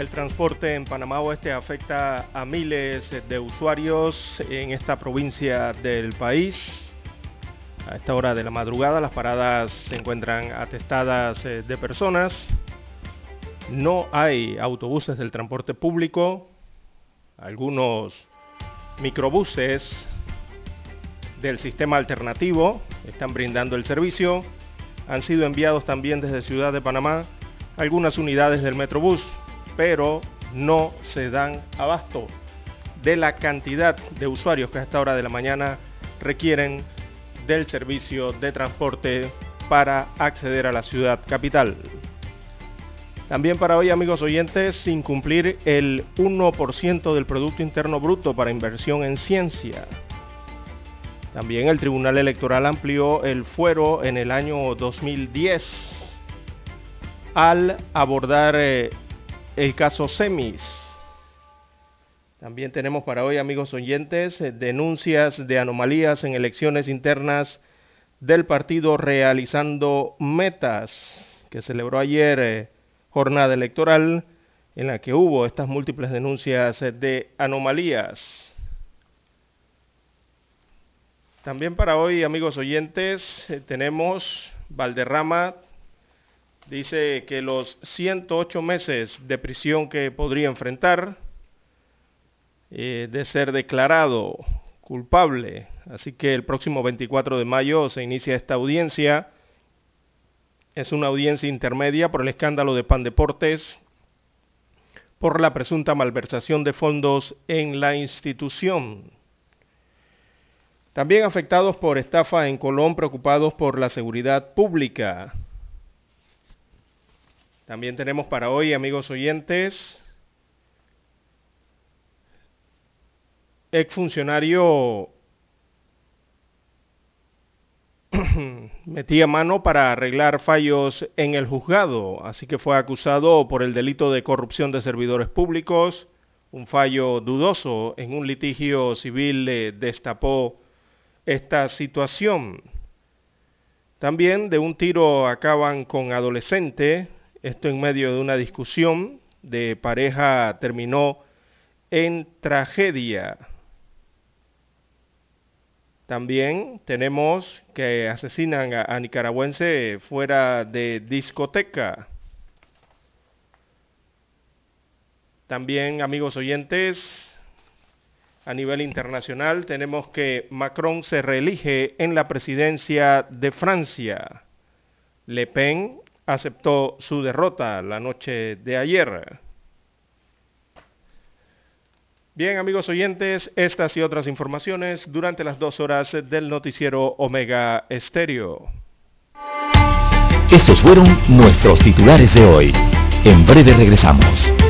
Del transporte en Panamá Oeste afecta a miles de usuarios en esta provincia del país. A esta hora de la madrugada las paradas se encuentran atestadas eh, de personas. No hay autobuses del transporte público. Algunos microbuses del sistema alternativo están brindando el servicio. Han sido enviados también desde Ciudad de Panamá algunas unidades del Metrobús, pero no se dan abasto de la cantidad de usuarios que a esta hora de la mañana requieren del servicio de transporte para acceder a la ciudad capital. También para hoy, amigos oyentes, sin cumplir el 1% del Producto Interno Bruto para inversión en ciencia. También el Tribunal Electoral amplió el fuero en el año 2010 al abordar eh, el caso Semis. También tenemos para hoy, amigos oyentes, eh, denuncias de anomalías en elecciones internas del partido realizando metas, que celebró ayer eh, jornada electoral en la que hubo estas múltiples denuncias de anomalías. También para hoy, amigos oyentes, tenemos Valderrama Dice que los 108 meses de prisión que podría enfrentar eh, de ser declarado culpable. Así que el próximo 24 de mayo se inicia esta audiencia. Es una audiencia intermedia por el escándalo de Pan Deportes, por la presunta malversación de fondos en la institución. También afectados por estafa en Colón, preocupados por la seguridad pública. También tenemos para hoy, amigos oyentes, exfuncionario metía mano para arreglar fallos en el juzgado, así que fue acusado por el delito de corrupción de servidores públicos. Un fallo dudoso en un litigio civil destapó esta situación. También de un tiro acaban con adolescente esto en medio de una discusión de pareja terminó en tragedia. También tenemos que asesinan a, nicaragüense fuera de discoteca. También, amigos oyentes, a nivel internacional tenemos que Macron se reelige en la presidencia de Francia. Le Pen aceptó su derrota la noche de ayer. Bien, amigos oyentes, estas y otras informaciones durante las dos horas del noticiero Omega Estéreo. Estos fueron nuestros titulares de hoy. En breve regresamos.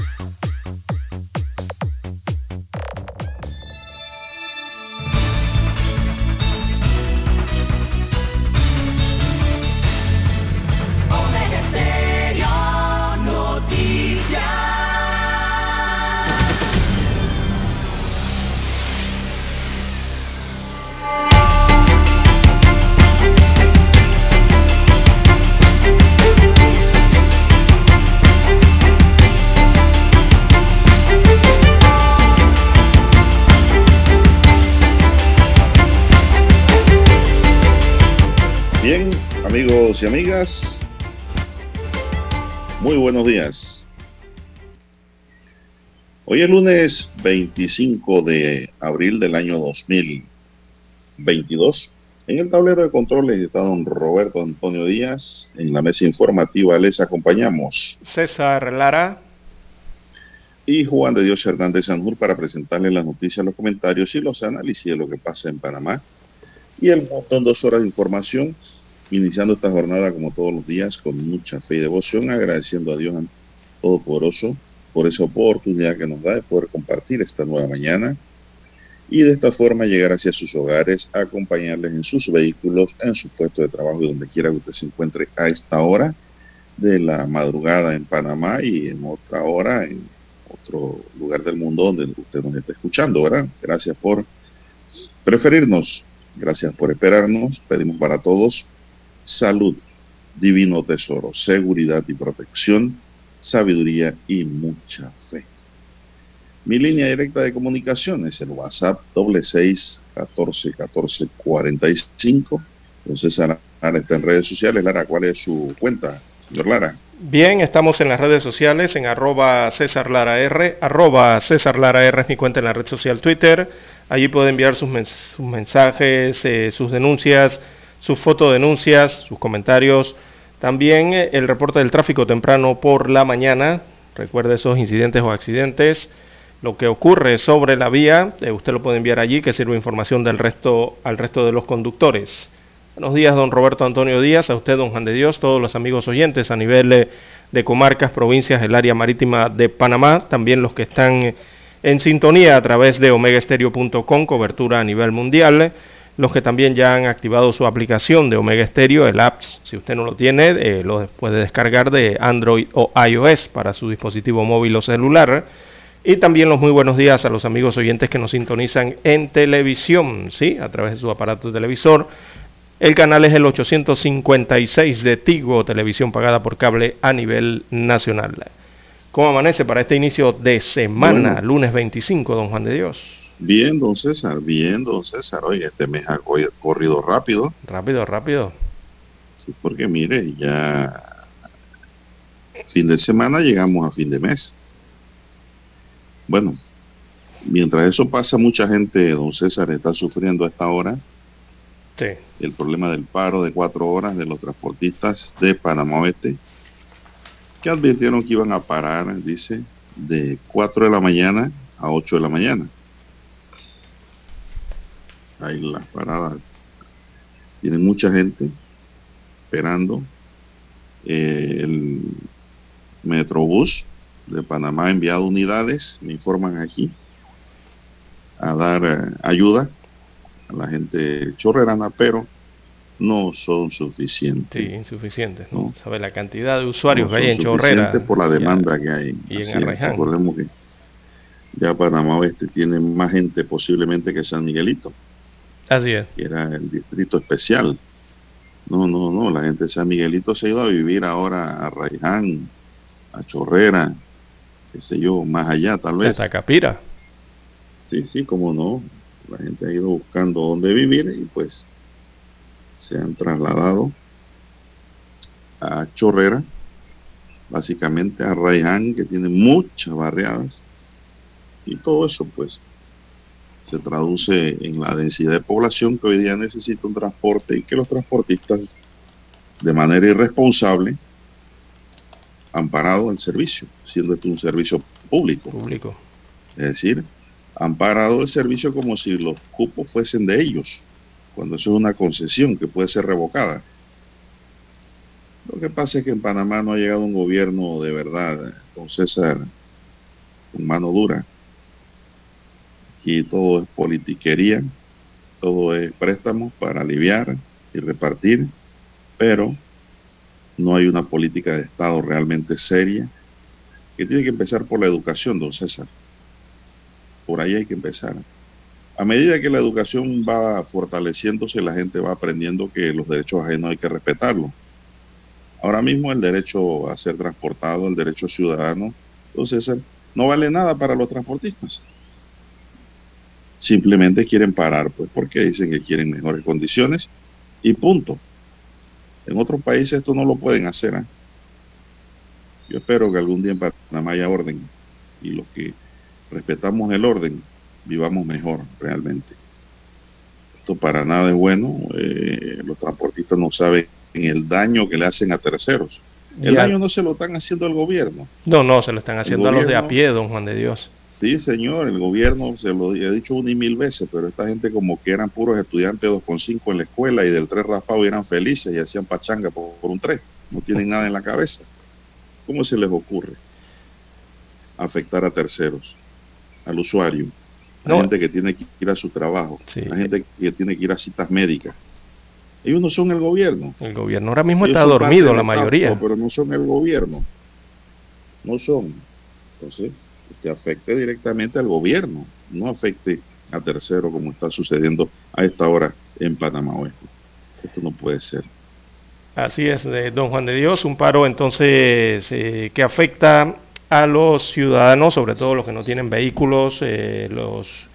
Amigos y amigas, muy buenos días. Hoy es lunes 25 de abril del año 2022. En el tablero de controles está don Roberto Antonio Díaz. En la mesa informativa les acompañamos César Lara y Juan de Dios Hernández Sanjur para presentarles las noticias, los comentarios y los análisis de lo que pasa en Panamá y el montón dos horas de información, iniciando esta jornada como todos los días con mucha fe y devoción, agradeciendo a Dios Todopoderoso por esa oportunidad que nos da de poder compartir esta nueva mañana y de esta forma llegar hacia sus hogares, acompañarles en sus vehículos, en su puesto de trabajo y donde quiera que usted se encuentre a esta hora de la madrugada en Panamá y en otra hora en otro lugar del mundo donde usted nos está escuchando, ¿verdad? Gracias por preferirnos, gracias por esperarnos, pedimos para todos salud, divino tesoro, seguridad y protección, sabiduría y mucha fe. Mi línea directa de comunicación es el WhatsApp doble seis catorce catorce cuarenta y cinco. Entonces Lara está en redes sociales. Lara, ¿cuál es su cuenta, señor Lara? Bien, estamos en las redes sociales en arroba César Lara R, arroba César Lara R es mi cuenta en la red social Twitter. Allí puede enviar sus, mensajes, eh, sus denuncias, sus fotodenuncias, sus comentarios. También eh, el reporte del tráfico temprano por la mañana. Recuerde esos incidentes o accidentes. Lo que ocurre sobre la vía, eh, usted lo puede enviar allí, que sirve información del resto, al resto de los conductores. Buenos días, don Roberto Antonio Díaz, a usted, don Juan de Dios, todos los amigos oyentes a nivel eh, de comarcas, provincias, el área marítima de Panamá, también los que están en sintonía a través de omegaestereo.com, cobertura a nivel mundial, los que también ya han activado su aplicación de Omega Stereo, el apps, si usted no lo tiene, eh, lo puede descargar de Android o iOS para su dispositivo móvil o celular. Y también los muy buenos días a los amigos oyentes que nos sintonizan en televisión, ¿sí? A través de su aparato de televisor el canal es el 856 de Tigo, televisión pagada por cable a nivel nacional. ¿Cómo amanece para este inicio de semana, lunes 25, don Juan de Dios? Bien, don César, bien, don César. Oye, este mes ha corrido rápido. Rápido, rápido. Sí, porque mire, ya fin de semana llegamos a fin de mes. Bueno, mientras eso pasa, mucha gente, don César, está sufriendo a esta hora el problema del paro de cuatro horas de los transportistas de Panamá Oeste, que advirtieron que iban a parar, dice, de 4 de la mañana a 8 de la mañana. Ahí las paradas tienen mucha gente esperando. Eh, el Metrobús de Panamá ha enviado unidades, me informan aquí, a dar eh, ayuda la gente chorrerana, pero no son suficientes. Sí, insuficientes, ¿no? ¿Sabe la cantidad de usuarios que hay en Chorrera? por la demanda que hay. Y en Arreján. Recordemos que ya Panamá Oeste tiene más gente posiblemente que San Miguelito. Así es. Que era el distrito especial. No, no, no, la gente de San Miguelito se ha ido a vivir ahora a Raiján, a Chorrera, qué sé yo, más allá tal vez. Hasta Capira. Sí, sí, cómo no. La gente ha ido buscando dónde vivir y pues se han trasladado a Chorrera, básicamente a Raiján, que tiene muchas barriadas. Y todo eso pues se traduce en la densidad de población que hoy día necesita un transporte y que los transportistas de manera irresponsable han parado el servicio, siendo esto un servicio público. Público. Es decir, han parado el servicio como si los cupos fuesen de ellos, cuando eso es una concesión que puede ser revocada. Lo que pasa es que en Panamá no ha llegado un gobierno de verdad, con César, con mano dura. Aquí todo es politiquería, todo es préstamos para aliviar y repartir, pero no hay una política de Estado realmente seria, que tiene que empezar por la educación, don César por ahí hay que empezar. A medida que la educación va fortaleciéndose, la gente va aprendiendo que los derechos ajenos hay que respetarlos. Ahora mismo el derecho a ser transportado, el derecho ciudadano, entonces no vale nada para los transportistas. Simplemente quieren parar, pues porque dicen que quieren mejores condiciones y punto. En otros países esto no lo pueden hacer. ¿eh? Yo espero que algún día en Panamá haya orden y los que respetamos el orden vivamos mejor realmente. Esto para nada es bueno. Eh, los transportistas no saben el daño que le hacen a terceros. El daño no se lo están haciendo al gobierno. No, no, se lo están haciendo a los de a pie, don Juan de Dios. Sí, señor, el gobierno se lo he dicho una y mil veces, pero esta gente como que eran puros estudiantes 2,5 en la escuela y del 3 raspado y eran felices y hacían pachanga por, un 3. No tienen nada en la cabeza. ¿Cómo se les ocurre afectar a terceros, al usuario, a la gente que tiene que ir a su trabajo, a la gente que tiene que ir a citas médicas? Ellos no son el gobierno. El gobierno ahora mismo está dormido, la mayoría. pero no son el gobierno. No son. Entonces, que afecte directamente al gobierno, no afecte a tercero como está sucediendo a esta hora en Panamá Oeste. Esto no puede ser. Así es, don Juan de Dios, un paro entonces eh, que afecta a los ciudadanos, sobre todo los que no tienen vehículos, eh, los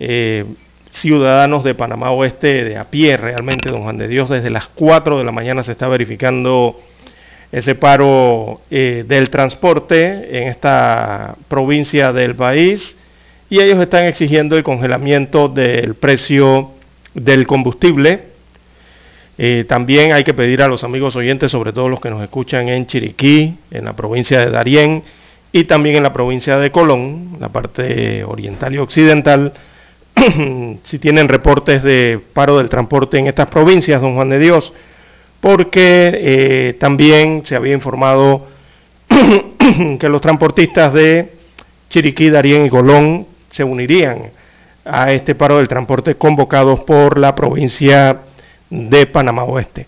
eh, ciudadanos de Panamá Oeste de a pie realmente, don Juan de Dios, desde las 4 de la mañana se está verificando ese paro eh, del transporte en esta provincia del país y ellos están exigiendo el congelamiento del precio del combustible. Eh, también hay que pedir a los amigos oyentes, sobre todo los que nos escuchan en Chiriquí, en la provincia de Darién y también en la provincia de Colón, la parte oriental y occidental, si tienen reportes de paro del transporte en estas provincias, don Juan de Dios, porque eh, también se había informado que los transportistas de Chiriquí, Darién y Colón se unirían a este paro del transporte convocados por la provincia de Panamá Oeste.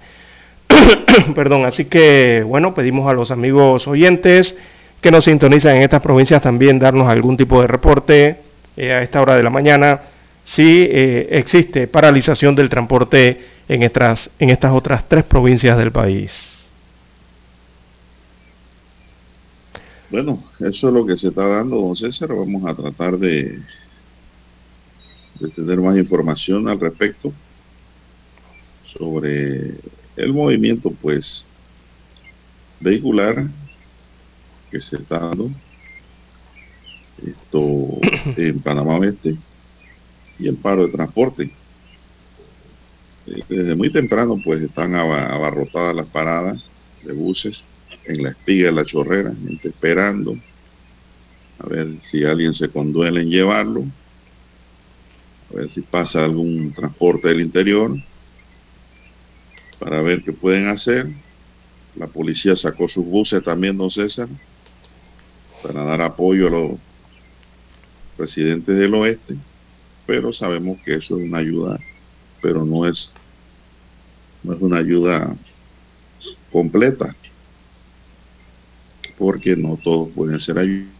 Perdón, así que bueno, pedimos a los amigos oyentes que nos sintonizan en estas provincias también darnos algún tipo de reporte eh, a esta hora de la mañana si eh, existe paralización del transporte en estas, en estas otras tres provincias del país. Bueno, eso es lo que se está dando, don César. Vamos a tratar de, de tener más información al respecto sobre el movimiento, pues, vehicular que se está dando esto en Panamá Oeste y el paro de transporte desde muy temprano pues están abarrotadas las paradas de buses en la espiga de la chorrera, gente esperando a ver si alguien se conduele en llevarlo, a ver si pasa algún transporte del interior, para ver qué pueden hacer. La policía sacó sus buses también, don César, para dar apoyo a los residentes del oeste, pero sabemos que eso es una ayuda pero no es, no es una ayuda completa, porque no todos pueden ser ayudados.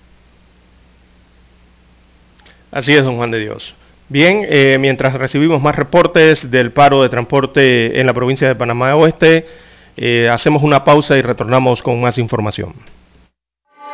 Así es, don Juan de Dios. Bien, eh, mientras recibimos más reportes del paro de transporte en la provincia de Panamá Oeste, eh, hacemos una pausa y retornamos con más información.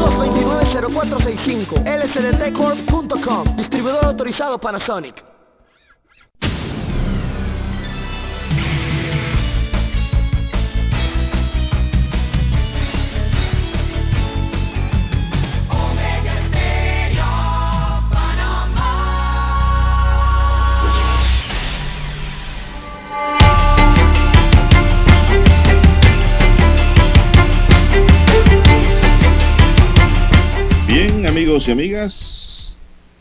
229-0465, lsdtcorp.com, distribuidor autorizado Panasonic. Amigos y amigas,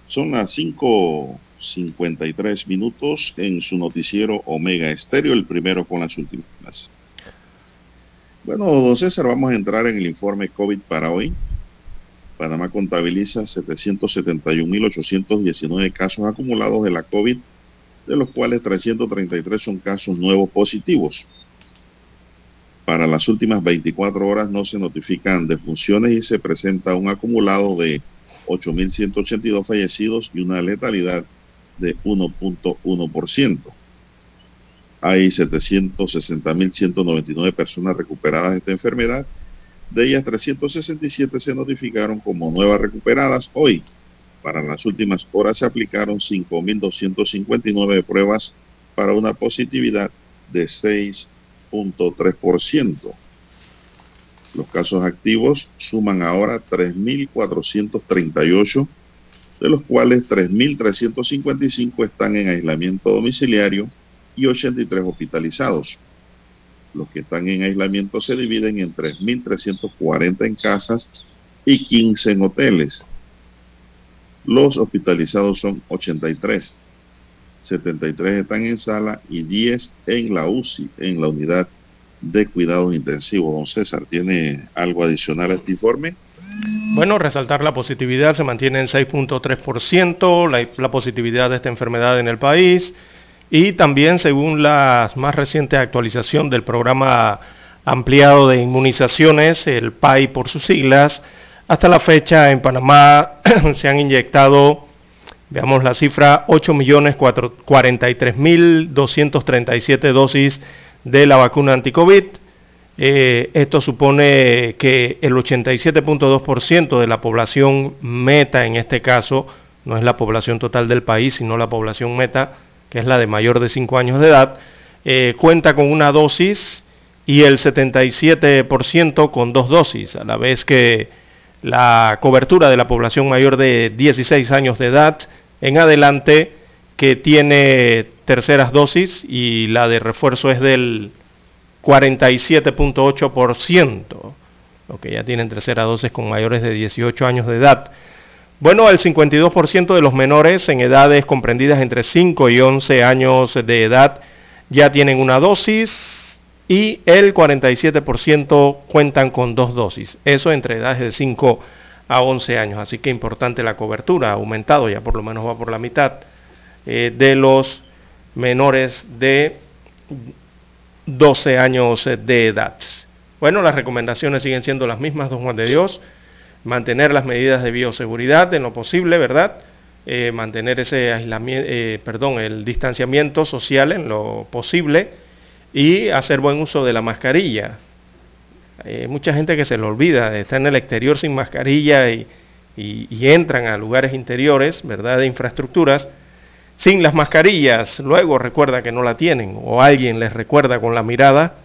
son las 5.53 minutos en su noticiero Omega Estéreo, el primero con las últimas. Bueno, don César, vamos a entrar en el informe COVID para hoy. Panamá contabiliza 771.819 casos acumulados de la COVID, de los cuales 333 son casos nuevos positivos. Para las últimas 24 horas no se notifican defunciones y se presenta un acumulado de 8.182 fallecidos y una letalidad de 1.1%. Hay 760.199 personas recuperadas de esta enfermedad. De ellas, 367 se notificaron como nuevas recuperadas hoy. Para las últimas horas se aplicaron 5.259 pruebas para una positividad de 6 Los casos activos suman ahora 3.438, de los cuales 3.355 están en aislamiento domiciliario y 83 hospitalizados. Los que están en aislamiento se dividen en 3.340 en casas y 15 en hoteles. Los hospitalizados son 83. 73 están en sala y 10 en la UCI, en la unidad de cuidados intensivos. Don César, ¿tiene algo adicional a este informe? Bueno, resaltar la positividad se mantiene en 6.3%, la, la positividad de esta enfermedad en el país y también según la más reciente actualización del programa ampliado de inmunizaciones, el PAI por sus siglas, hasta la fecha en Panamá se han inyectado Veamos la cifra, 8.043.237 dosis de la vacuna anticovid. Eh, esto supone que el 87.2% de la población meta, en este caso, no es la población total del país, sino la población meta, que es la de mayor de 5 años de edad, eh, cuenta con una dosis y el 77% con dos dosis, a la vez que la cobertura de la población mayor de 16 años de edad en adelante que tiene terceras dosis y la de refuerzo es del 47.8%, lo que ya tienen tercera dosis con mayores de 18 años de edad. Bueno, el 52% de los menores en edades comprendidas entre 5 y 11 años de edad ya tienen una dosis y el 47% cuentan con dos dosis. Eso entre edades de 5 a 11 años. Así que importante la cobertura, ha aumentado, ya por lo menos va por la mitad eh, de los menores de 12 años de edad. Bueno, las recomendaciones siguen siendo las mismas, don Juan de Dios. Mantener las medidas de bioseguridad en lo posible, ¿verdad? Eh, mantener ese aislamiento, eh, perdón, el distanciamiento social en lo posible y hacer buen uso de la mascarilla. Hay mucha gente que se le olvida, está en el exterior sin mascarilla y, entran a lugares interiores, ¿verdad?, de infraestructuras sin las mascarillas, luego recuerda que no la tienen o alguien les recuerda con la mirada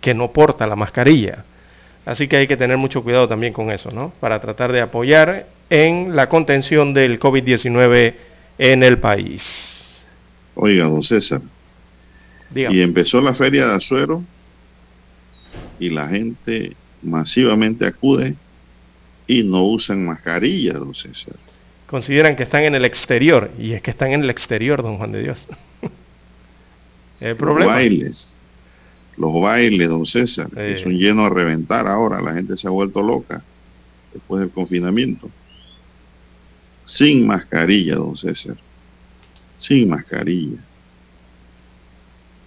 que no porta la mascarilla. Así que hay que tener mucho cuidado también con eso, ¿no? Para tratar de apoyar en la contención del COVID-19 en el país. Oiga, don César. Y empezó la feria de Azuero y la gente masivamente acude y no usan mascarilla, don César. Consideran que están en el exterior, y es que están en el exterior, don Juan de Dios. el problema. Los bailes, los bailes, don César, que son llenos a reventar ahora, la gente se ha vuelto loca después del confinamiento. Sin mascarilla, don César. Sin mascarilla.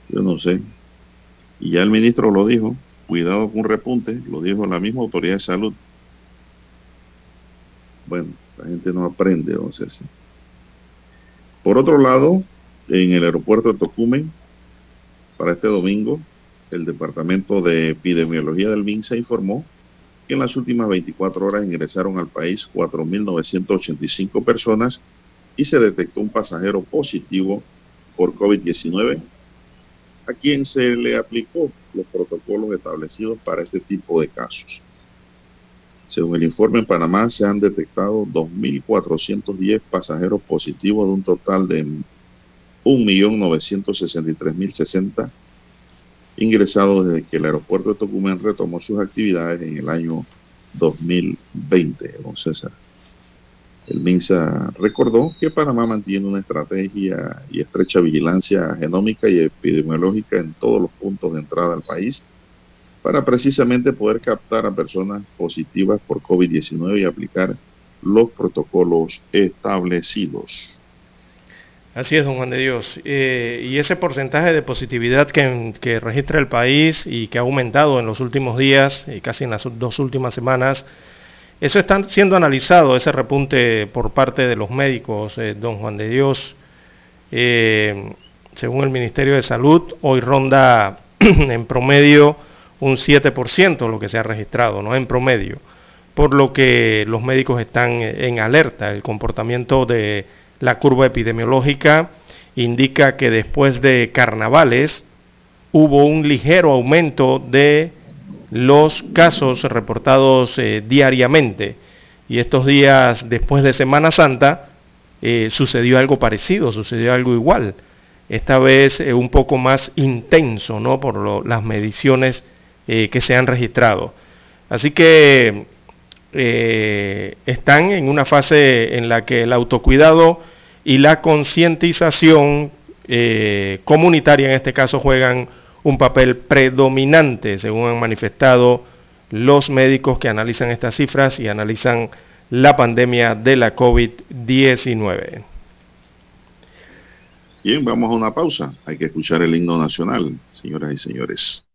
Yo no sé. Y ya el ministro lo dijo, cuidado con un repunte, lo dijo la misma autoridad de salud. Bueno, La gente no aprende, don César. Por otro lado, en el aeropuerto de Tocumen, para este domingo, el Departamento de Epidemiología del MINSA informó que en las últimas 24 horas ingresaron al país 4.985 personas y se detectó un pasajero positivo por COVID-19 a quien se le aplicó los protocolos establecidos para este tipo de casos. Según el informe, en Panamá se han detectado 2.410 pasajeros positivos de un total de 1.963.060 ingresados desde que el aeropuerto de Tocumen retomó sus actividades en el año 2020, don César. El MINSA recordó que Panamá mantiene una estrategia y estrecha vigilancia genómica y epidemiológica en todos los puntos de entrada al país para precisamente poder captar a personas positivas por COVID-19 y aplicar los protocolos establecidos. Así es, don Juan de Dios. Eh, y ese porcentaje de positividad que, registra el país y que ha aumentado en los últimos días y casi en las dos últimas semanas, eso está siendo analizado, ese repunte por parte de los médicos, eh, don Juan de Dios. Eh, según el Ministerio de Salud, hoy ronda en promedio un 7% lo que se ha registrado, ¿no? En promedio. Por lo que los médicos están en alerta. El comportamiento de la curva epidemiológica indica que después de carnavales hubo un ligero aumento de los casos reportados eh, diariamente. Y estos días después de Semana Santa eh, sucedió algo parecido, sucedió algo igual. Esta vez eh, un poco más intenso, ¿no? Por las mediciones que se han registrado. Así que están en una fase en la que el autocuidado y la concientización comunitaria en este caso juegan un papel predominante, según han manifestado los médicos que analizan estas cifras y analizan la pandemia de la COVID-19. Bien, vamos a una pausa. Hay que escuchar el himno nacional, señoras y señores.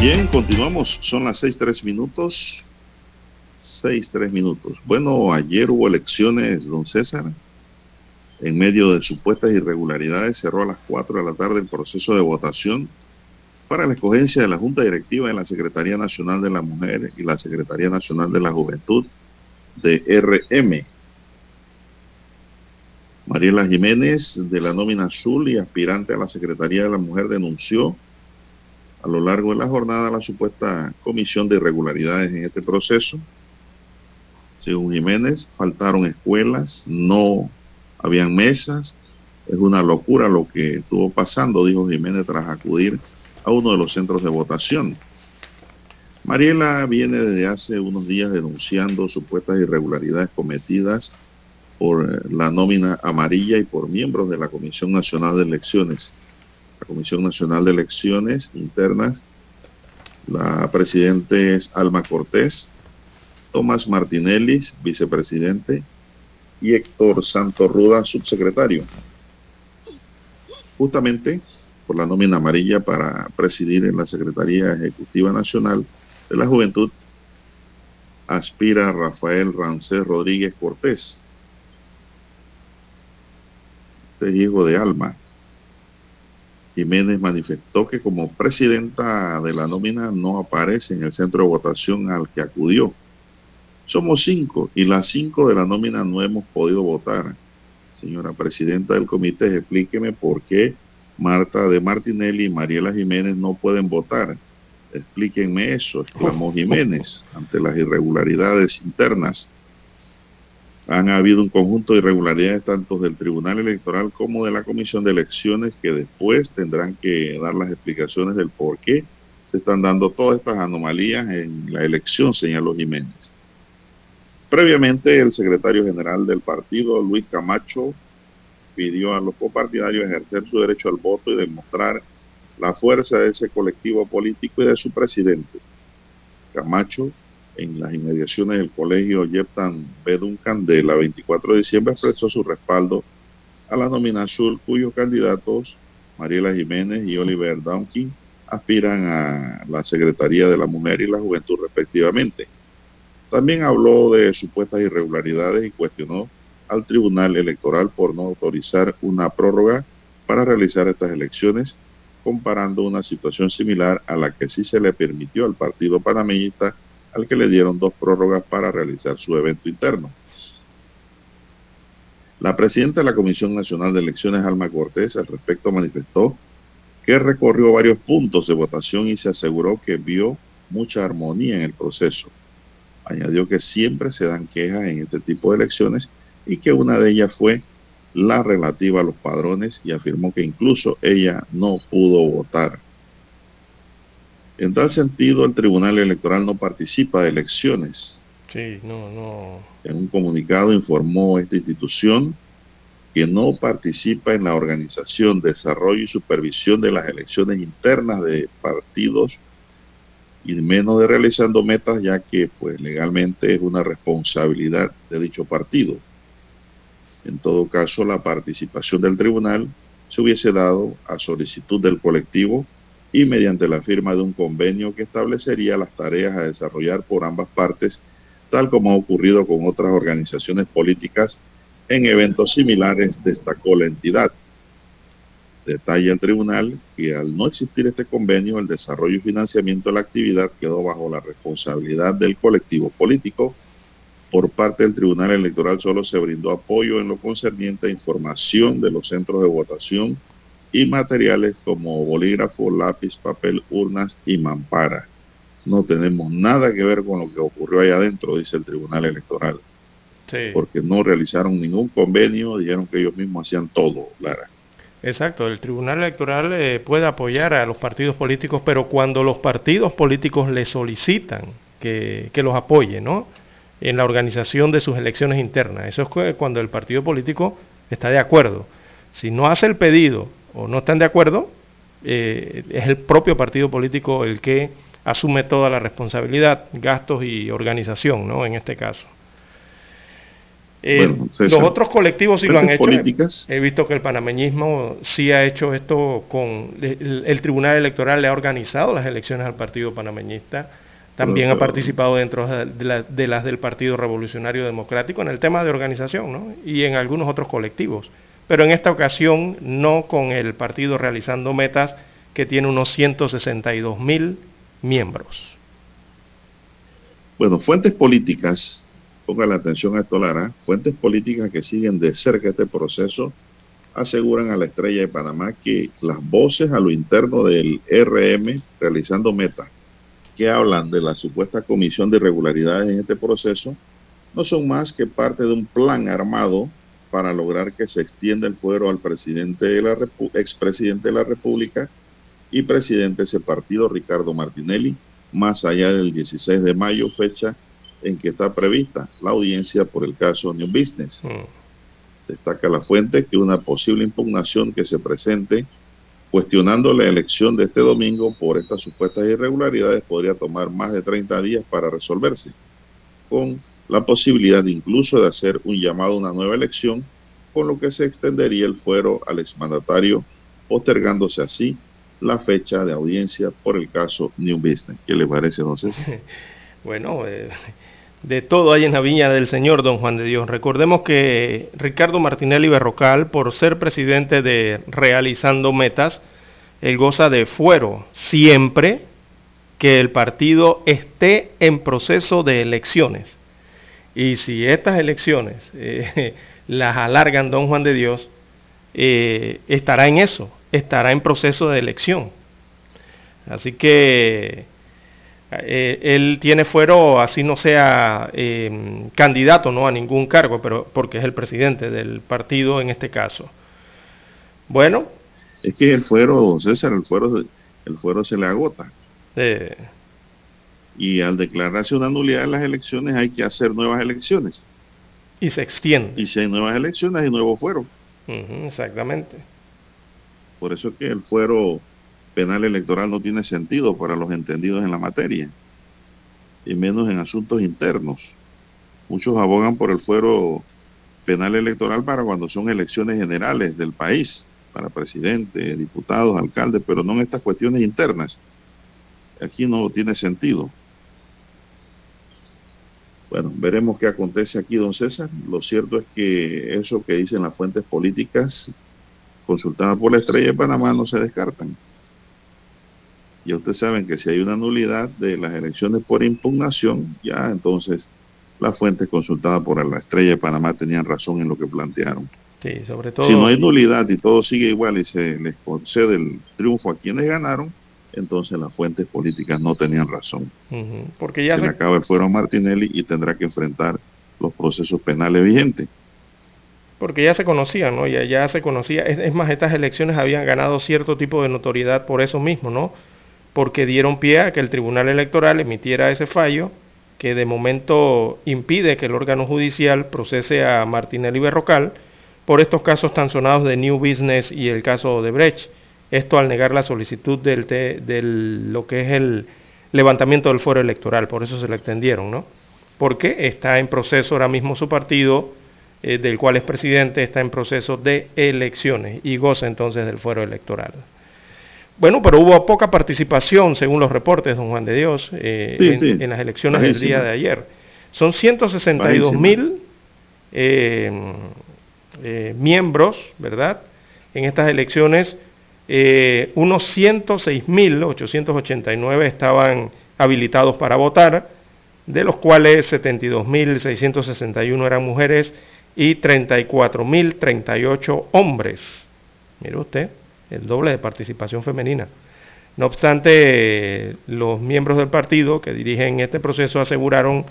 Bien, continuamos. Son las seis tres minutos. Seis tres minutos. Bueno, ayer hubo elecciones, don César. En medio de supuestas irregularidades, cerró a las 4 de la tarde el proceso de votación para la escogencia de la Junta Directiva de la Secretaría Nacional de la Mujer y la Secretaría Nacional de la Juventud de RM. Mariela Jiménez, de la nómina azul y aspirante a la Secretaría de la Mujer, denunció a lo largo de la jornada la supuesta comisión de irregularidades en este proceso. Según Jiménez, faltaron escuelas, no habían mesas. Es una locura lo que estuvo pasando, dijo Jiménez tras acudir a uno de los centros de votación. Mariela viene desde hace unos días denunciando supuestas irregularidades cometidas por la nómina amarilla y por miembros de la Comisión Nacional de Elecciones. La Comisión Nacional de Elecciones Internas, la presidenta es Alma Cortés, Tomás Martinelli, vicepresidente, y Héctor Santos Ruda, subsecretario. Justamente por la nómina amarilla para presidir en la Secretaría Ejecutiva Nacional de la Juventud, aspira Rafael Rancés Rodríguez Cortés. Este hijo de Alma. Jiménez manifestó que como presidenta de la nómina no aparece en el centro de votación al que acudió. Somos cinco y las cinco de la nómina no hemos podido votar. Señora presidenta del comité, explíqueme por qué Marta de Martinelli y Mariela Jiménez no pueden votar. Explíquenme eso, exclamó Jiménez ante las irregularidades internas. Han habido un conjunto de irregularidades tanto del Tribunal Electoral como de la Comisión de Elecciones que después tendrán que dar las explicaciones del por qué se están dando todas estas anomalías en la elección, señaló Jiménez. Previamente, el secretario general del partido, Luis Camacho, pidió a los copartidarios ejercer su derecho al voto y demostrar la fuerza de ese colectivo político y de su presidente. Camacho, en las inmediaciones del colegio Yeptan Beduncan de la 24 de diciembre, expresó su respaldo a la nómina azul, cuyos candidatos, Mariela Jiménez y Oliver Downkin, aspiran a la Secretaría de la Mujer y la Juventud respectivamente. También habló de supuestas irregularidades y cuestionó al Tribunal Electoral por no autorizar una prórroga para realizar estas elecciones, comparando una situación similar a la que sí se le permitió al partido panameñista, al que le dieron dos prórrogas para realizar su evento interno. La presidenta de la Comisión Nacional de Elecciones, Alma Cortés, al respecto manifestó que recorrió varios puntos de votación y se aseguró que vio mucha armonía en el proceso. Añadió que siempre se dan quejas en este tipo de elecciones y que una de ellas fue la relativa a los padrones y afirmó que incluso ella no pudo votar. En tal sentido, el Tribunal Electoral no participa de elecciones. Sí, no, no. En un comunicado informó esta institución que no participa en la organización, desarrollo y supervisión de las elecciones internas de partidos y menos de realizando metas, ya que pues legalmente es una responsabilidad de dicho partido. En todo caso, la participación del tribunal se hubiese dado a solicitud del colectivo y mediante la firma de un convenio que establecería las tareas a desarrollar por ambas partes, tal como ha ocurrido con otras organizaciones políticas en eventos similares, destacó la entidad. Detalla el tribunal que al no existir este convenio, el desarrollo y financiamiento de la actividad quedó bajo la responsabilidad del colectivo político por parte del Tribunal Electoral solo se brindó apoyo en lo concerniente a información de los centros de votación y materiales como bolígrafo, lápiz, papel, urnas y mampara. No tenemos nada que ver con lo que ocurrió allá adentro, dice el Tribunal Electoral. Sí. Porque no realizaron ningún convenio, dijeron que ellos mismos hacían todo, Lara. Exacto, el Tribunal Electoral eh, puede apoyar a los partidos políticos, pero cuando los partidos políticos le solicitan que, que los apoye, ¿no? en la organización de sus elecciones internas. Eso es cuando el partido político está de acuerdo. Si no hace el pedido o no están de acuerdo, eh, es el propio partido político el que asume toda la responsabilidad, gastos y organización, ¿no? En este caso. Eh, los otros colectivos sí lo han hecho. He, visto que el panameñismo sí ha hecho esto con el, Tribunal Electoral le ha organizado las elecciones al Partido Panameñista. También ha participado dentro de, las del Partido Revolucionario Democrático en el tema de organización ¿no? y en algunos otros colectivos. Pero en esta ocasión no con el partido realizando metas que tiene unos 162 mil miembros. Bueno, fuentes políticas ponga la atención a esto, Lara, fuentes políticas que siguen de cerca este proceso aseguran a la estrella de Panamá que las voces a lo interno del RM realizando metas que hablan de la supuesta comisión de irregularidades en este proceso no son más que parte de un plan armado para lograr que se extienda el fuero al presidente de la expresidente de la República y presidente de ese partido, Ricardo Martinelli, más allá del 16 de mayo, fecha en que está prevista la audiencia por el caso New Business. Mm. Destaca la fuente que una posible impugnación que se presente cuestionando la elección de este domingo por estas supuestas irregularidades podría tomar más de 30 días para resolverse, con la posibilidad incluso de hacer un llamado a una nueva elección, con lo que se extendería el fuero al exmandatario, postergándose así la fecha de audiencia por el caso New Business. ¿Qué le parece, entonces? bueno, eh, de todo hay en la viña del Señor, don Juan de Dios. Recordemos que Ricardo Martinelli Berrocal, por ser presidente de Realizando Metas, él goza de fuero siempre que el partido esté en proceso de elecciones. Y si estas elecciones eh, las alargan don Juan de Dios, eh, estará en eso, estará en proceso de elección. Así que eh, él tiene fuero, así no sea eh, candidato ¿no? a ningún cargo, pero porque es el presidente del partido en este caso. Bueno. Es que el fuero, don César, el fuero, el fuero se le agota. Y al declararse una nulidad en las elecciones hay que hacer nuevas elecciones. Y se extiende. Y si hay nuevas elecciones hay nuevo fuero. exactamente. Por eso es que el fuero penal electoral no tiene sentido para los entendidos en la materia, y menos en asuntos internos. Muchos abogan por el fuero penal electoral para cuando son elecciones generales del país, para presidente, diputados, alcaldes, pero no en estas cuestiones internas. Aquí no tiene sentido. Bueno, veremos qué acontece aquí, don César. Lo cierto es que eso que dicen las fuentes políticas consultadas por la Estrella de Panamá no se descartan. Ya ustedes saben que si hay una nulidad de las elecciones por impugnación, ya entonces las fuentes consultadas por la Estrella de Panamá tenían razón en lo que plantearon. Sí, sobre todo. Si no hay nulidad y todo sigue igual y se les concede el triunfo a quienes ganaron, entonces las fuentes políticas no tenían razón. Porque ya se, le acaba el fuero a Martinelli y tendrá que enfrentar los procesos penales vigentes. Porque ya se conocían, ¿no? Ya, ya se conocía. Es, es, más, estas elecciones habían ganado cierto tipo de notoriedad por eso mismo, ¿no? porque dieron pie a que el Tribunal Electoral emitiera ese fallo que de momento impide que el órgano judicial procese a Martinelli Berrocal por estos casos tan sonados de New Business y el caso de Brecht. Esto al negar la solicitud del, de lo que es el levantamiento del foro electoral, por eso se le extendieron, ¿no? Porque está en proceso ahora mismo su partido, eh, del cual es presidente, está en proceso de elecciones y goza entonces del fuero electoral. Bueno, pero hubo poca participación, según los reportes, don Juan de Dios, eh, en, las elecciones del día de ayer. Son 162 mil eh, eh, miembros, ¿verdad? En estas elecciones, unos 106 mil 889 estaban habilitados para votar, de los cuales 72 mil 661 eran mujeres y 34 mil 38 hombres. Mire usted el doble de participación femenina. No obstante, los miembros del partido que dirigen este proceso aseguraron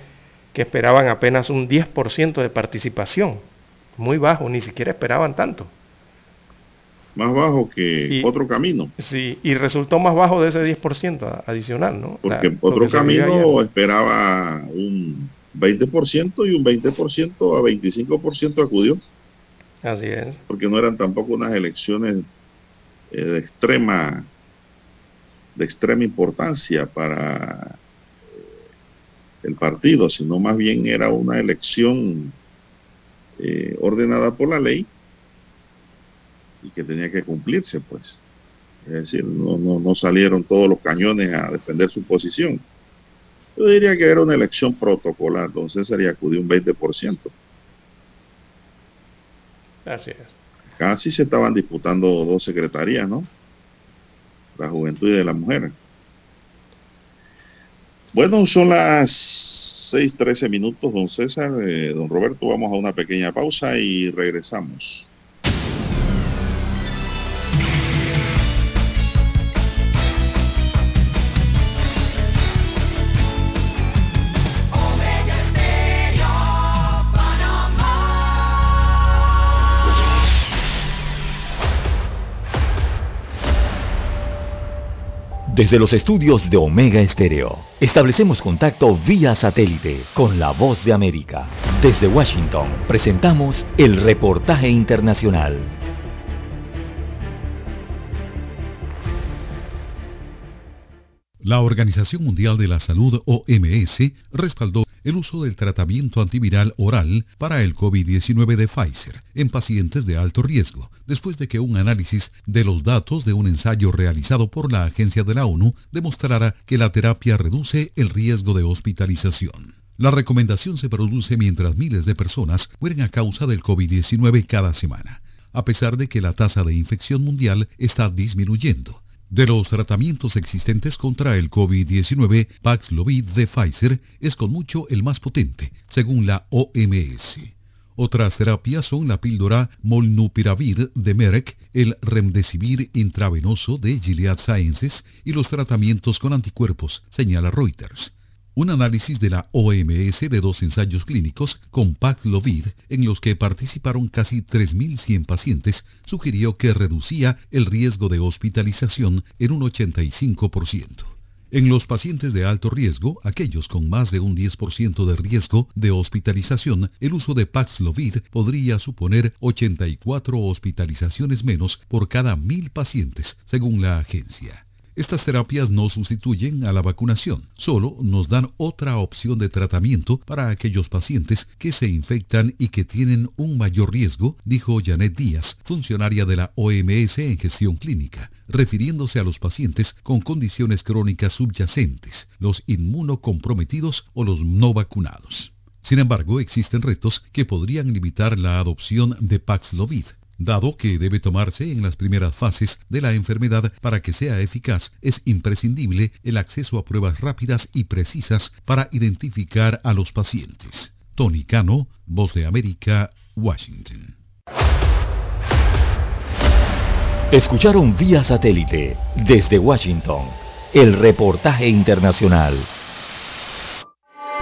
que esperaban apenas un 10% de participación. Muy bajo, ni siquiera esperaban tanto. Más bajo que otro camino. Sí, y resultó más bajo de ese 10% adicional, ¿no? Porque otro camino esperaba un 20% y un 20% a 25% acudió. Así es. Porque no eran tampoco unas elecciones eh, de extrema de extrema importancia para eh, el partido, sino más bien era una elección eh, ordenada por la ley y que tenía que cumplirse, pues. Es decir, no, no, no salieron todos los cañones a defender su posición. Yo diría que era una elección protocolar, don César, y acudió un 20%. Así es. Casi se estaban disputando dos secretarías, ¿no? La juventud y de la mujer. Bueno, son las 6:13 minutos, don César. Eh, don Roberto, vamos a una pequeña pausa y regresamos. Desde los estudios de Omega Estéreo, establecemos contacto vía satélite con la voz de América. Desde Washington, presentamos el reportaje internacional. La Organización Mundial de la Salud OMS respaldó el uso del tratamiento antiviral oral para el COVID-19 de Pfizer en pacientes de alto riesgo, después de que un análisis de los datos de un ensayo realizado por la Agencia de la ONU demostrara que la terapia reduce el riesgo de hospitalización. La recomendación se produce mientras miles de personas mueren a causa del COVID-19 cada semana, a pesar de que la tasa de infección mundial está disminuyendo de los tratamientos existentes contra el COVID-19, Paxlovid de Pfizer es con mucho el más potente, según la OMS. Otras terapias son la píldora Molnupiravir de Merck, el Remdesivir intravenoso de Gilead Sciences y los tratamientos con anticuerpos, señala Reuters. Un análisis de la OMS de dos ensayos clínicos con Paxlovid, en los que participaron casi 3.100 pacientes, sugirió que reducía el riesgo de hospitalización en un 85%. En los pacientes de alto riesgo, aquellos con más de un 10% de riesgo de hospitalización, el uso de Paxlovid podría suponer 84 hospitalizaciones menos por cada mil pacientes, según la agencia. Estas terapias no sustituyen a la vacunación, solo nos dan otra opción de tratamiento para aquellos pacientes que se infectan y que tienen un mayor riesgo, dijo Janet Díaz, funcionaria de la OMS en gestión clínica, refiriéndose a los pacientes con condiciones crónicas subyacentes, los inmunocomprometidos o los no vacunados. Sin embargo, existen retos que podrían limitar la adopción de Paxlovid, Dado que debe tomarse en las primeras fases de la enfermedad para que sea eficaz, es imprescindible el acceso a pruebas rápidas y precisas para identificar a los pacientes. Tony Cano, Voz de América, Washington. Escucharon vía satélite desde Washington el reportaje internacional.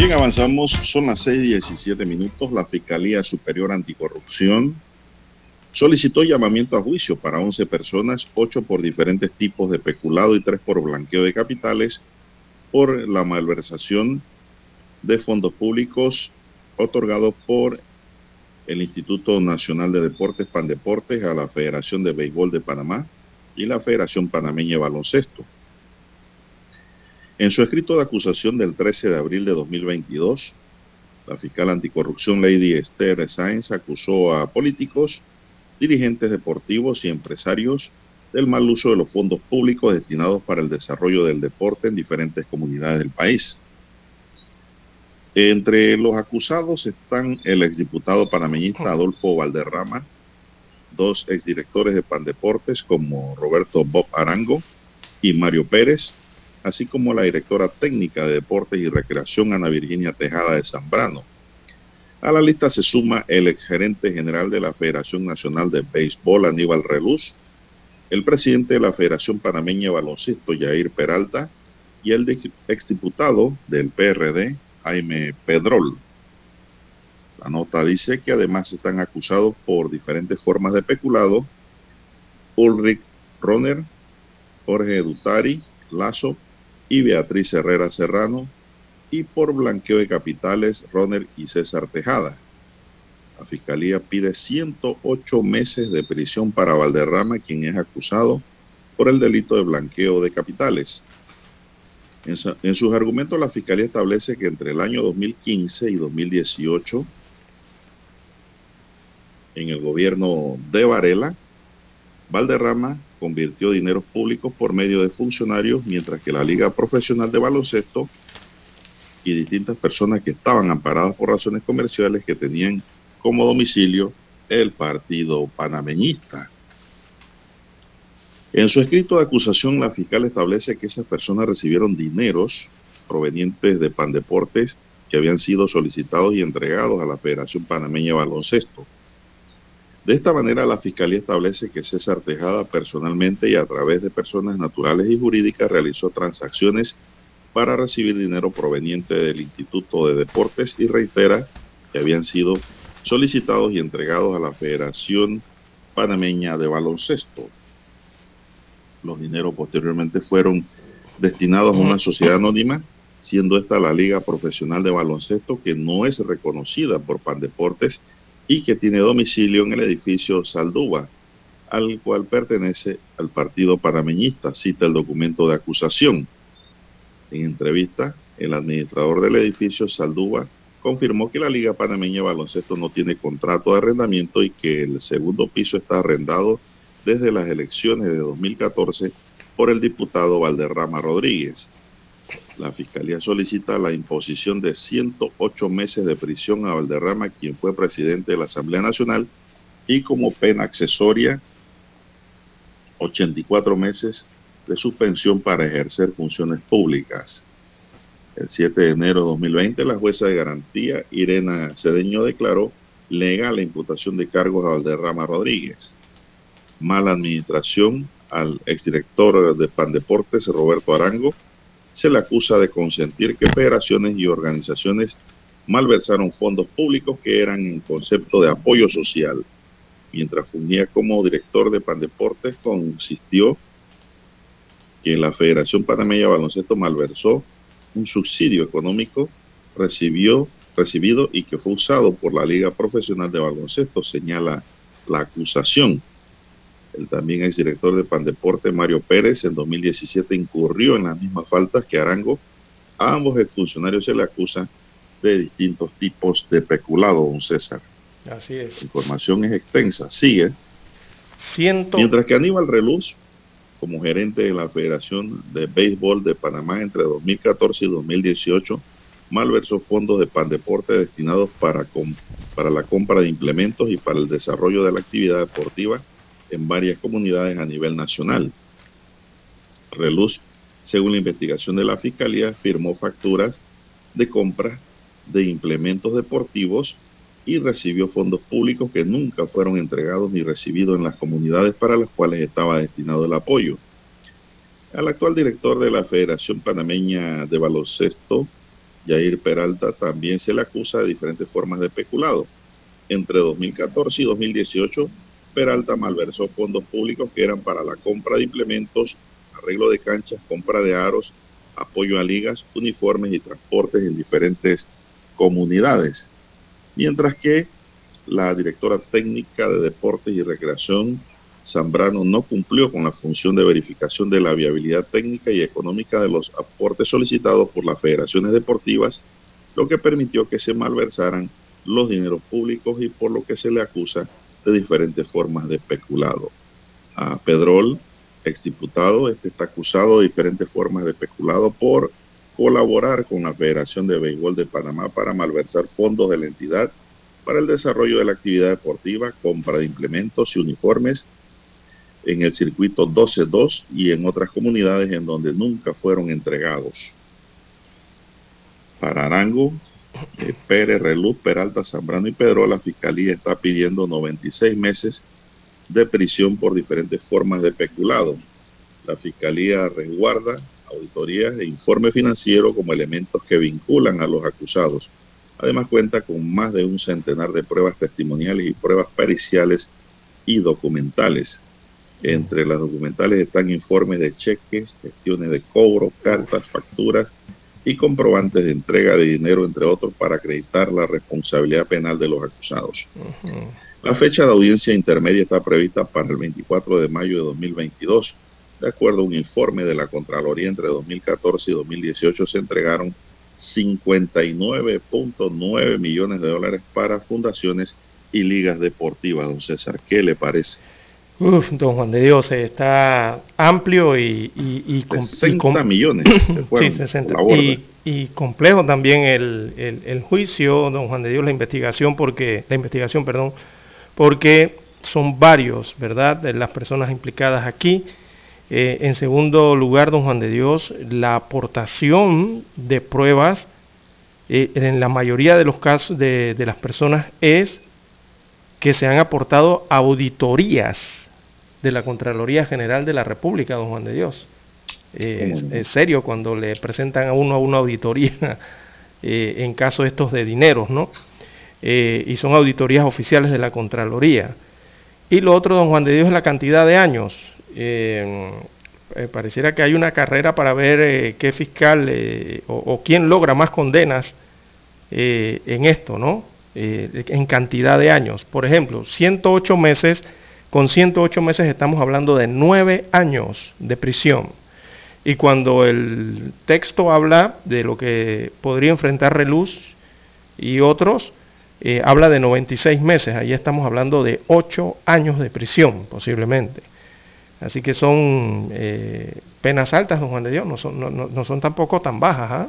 Bien, avanzamos, son las 6 y 17 minutos. La Fiscalía Superior Anticorrupción solicitó llamamiento a juicio para 11 personas, 8 por diferentes tipos de peculado y 3 por blanqueo de capitales, por la malversación de fondos públicos otorgados por el Instituto Nacional de Deportes Pandeportes a la Federación de Béisbol de Panamá y la Federación Panameña de Baloncesto. En su escrito de acusación del 13 de abril de 2022, la fiscal anticorrupción Lady Esther Sáenz acusó a políticos, dirigentes deportivos y empresarios del mal uso de los fondos públicos destinados para el desarrollo del deporte en diferentes comunidades del país. Entre los acusados están el exdiputado panameñista Adolfo Valderrama, dos exdirectores de Pandeportes como Roberto Bob Arango y Mario Pérez, así como la directora técnica de Deportes y Recreación Ana Virginia Tejada de Zambrano. A la lista se suma el exgerente general de la Federación Nacional de Béisbol, Aníbal Reluz, el presidente de la Federación Panameña de Baloncesto, Yair Peralta, y el exdiputado del PRD, Jaime Pedrol. La nota dice que además están acusados por diferentes formas de peculado Ulrich Roner, Jorge Dutari, Lazo y Beatriz Herrera Serrano, y por blanqueo de capitales Roner y César Tejada. La fiscalía pide 108 meses de prisión para Valderrama, quien es acusado por el delito de blanqueo de capitales. En, en, sus argumentos, la fiscalía establece que entre el año 2015 y 2018, en el gobierno de Varela, Valderrama convirtió dineros públicos por medio de funcionarios, mientras que la Liga Profesional de Baloncesto y distintas personas que estaban amparadas por razones comerciales que tenían como domicilio el partido panameñista. En su escrito de acusación, la fiscal establece que esas personas recibieron dineros provenientes de Pandeportes que habían sido solicitados y entregados a la Federación Panameña de Baloncesto. De esta manera, la Fiscalía establece que César Tejada personalmente y a través de personas naturales y jurídicas realizó transacciones para recibir dinero proveniente del Instituto de Deportes y reitera que habían sido solicitados y entregados a la Federación Panameña de Baloncesto. Los dineros posteriormente fueron destinados a una sociedad anónima, siendo esta la Liga Profesional de Baloncesto, que no es reconocida por Pandeportes y que tiene domicilio en el edificio Saldúa, al cual pertenece al Partido Panameñista, cita el documento de acusación. En entrevista, el administrador del edificio Saldúa confirmó que la Liga Panameña Baloncesto no tiene contrato de arrendamiento y que el segundo piso está arrendado desde las elecciones de 2014 por el diputado Valderrama Rodríguez. La Fiscalía solicita la imposición de 108 meses de prisión a Valderrama, quien fue presidente de la Asamblea Nacional, y como pena accesoria, 84 meses de suspensión para ejercer funciones públicas. El 7 de enero de 2020, la jueza de garantía Irena Cedeño declaró legal la imputación de cargos a Valderrama Rodríguez. Mala administración al exdirector de Pandeportes, Roberto Arango, se le acusa de consentir que federaciones y organizaciones malversaron fondos públicos que eran en concepto de apoyo social. Mientras fungía como director de Pandeportes, consistió que la Federación Panameña de Baloncesto malversó un subsidio económico recibió, recibido y que fue usado por la Liga Profesional de Baloncesto, señala la acusación. El también exdirector de Pandeporte, Mario Pérez, en 2017 incurrió en las mismas faltas que Arango. A ambos exfuncionarios se le acusa de distintos tipos de peculado, don César. Así es. La información es extensa, sigue. Mientras que Aníbal Reluz como gerente de la Federación de Béisbol de Panamá entre 2014 y 2018, malversó fondos de Pandeporte destinados para, para la compra de implementos y para el desarrollo de la actividad deportiva en varias comunidades a nivel nacional. Reluz, según la investigación de la Fiscalía, firmó facturas de compra de implementos deportivos y recibió fondos públicos que nunca fueron entregados ni recibidos en las comunidades para las cuales estaba destinado el apoyo. Al actual director de la Federación Panameña de Baloncesto, Jair Peralta, también se le acusa de diferentes formas de peculado. Entre 2014 y 2018, Peralta malversó fondos públicos que eran para la compra de implementos, arreglo de canchas, compra de aros, apoyo a ligas, uniformes y transportes en diferentes comunidades. Mientras que la directora técnica de Deportes y Recreación, Zambrano, no cumplió con la función de verificación de la viabilidad técnica y económica de los aportes solicitados por las federaciones deportivas, lo que permitió que se malversaran los dineros públicos y por lo que se le acusa de diferentes formas de especulado. A Pedrol, exdiputado, este está acusado de diferentes formas de especulado por colaborar con la Federación de Béisbol de Panamá para malversar fondos de la entidad para el desarrollo de la actividad deportiva, compra de implementos y uniformes en el circuito 12-2 y en otras comunidades en donde nunca fueron entregados. Para Arango, Pérez, Reluz, Peralta, Zambrano y Pedro, la Fiscalía está pidiendo 96 meses de prisión por diferentes formas de peculado. La Fiscalía resguarda auditorías e informe financiero como elementos que vinculan a los acusados. Además cuenta con más de un centenar de pruebas testimoniales y pruebas periciales y documentales. Entre las documentales están informes de cheques, gestiones de cobro, cartas, facturas y comprobantes de entrega de dinero, entre otros, para acreditar la responsabilidad penal de los acusados. La fecha de audiencia intermedia está prevista para el 24 de mayo de 2022. De acuerdo a un informe de la Contraloría, entre 2014 y 2018 se entregaron 59.9 millones de dólares para fundaciones y ligas deportivas. Don César, ¿qué le parece? Uf, don Juan de Dios, está amplio y, y, 60 millones. sí, 60. Y, complejo también el, el, juicio, don Juan de Dios, la investigación, porque la investigación, perdón, porque son varios, ¿verdad?, de las personas implicadas aquí. Eh, en segundo lugar, don Juan de Dios, la aportación de pruebas eh, en la mayoría de los casos de, de las personas es que se han aportado auditorías de la Contraloría General de la República, don Juan de Dios. Eh, es, serio cuando le presentan a uno a una auditoría eh, en caso estos de dineros, ¿no? Eh, y son auditorías oficiales de la Contraloría. Y lo otro, don Juan de Dios, es la cantidad de años. pareciera que hay una carrera para ver qué fiscal o, o, quién logra más condenas en esto, ¿no? en cantidad de años. Por ejemplo, 108 meses con 108 meses estamos hablando de 9 años de prisión. Y cuando el texto habla de lo que podría enfrentar Reluz y otros, eh, habla de 96 meses. Ahí estamos hablando de 8 años de prisión, posiblemente. Así que son eh, penas altas, don Juan de Dios, no son, no, son tampoco tan bajas. ¿ah?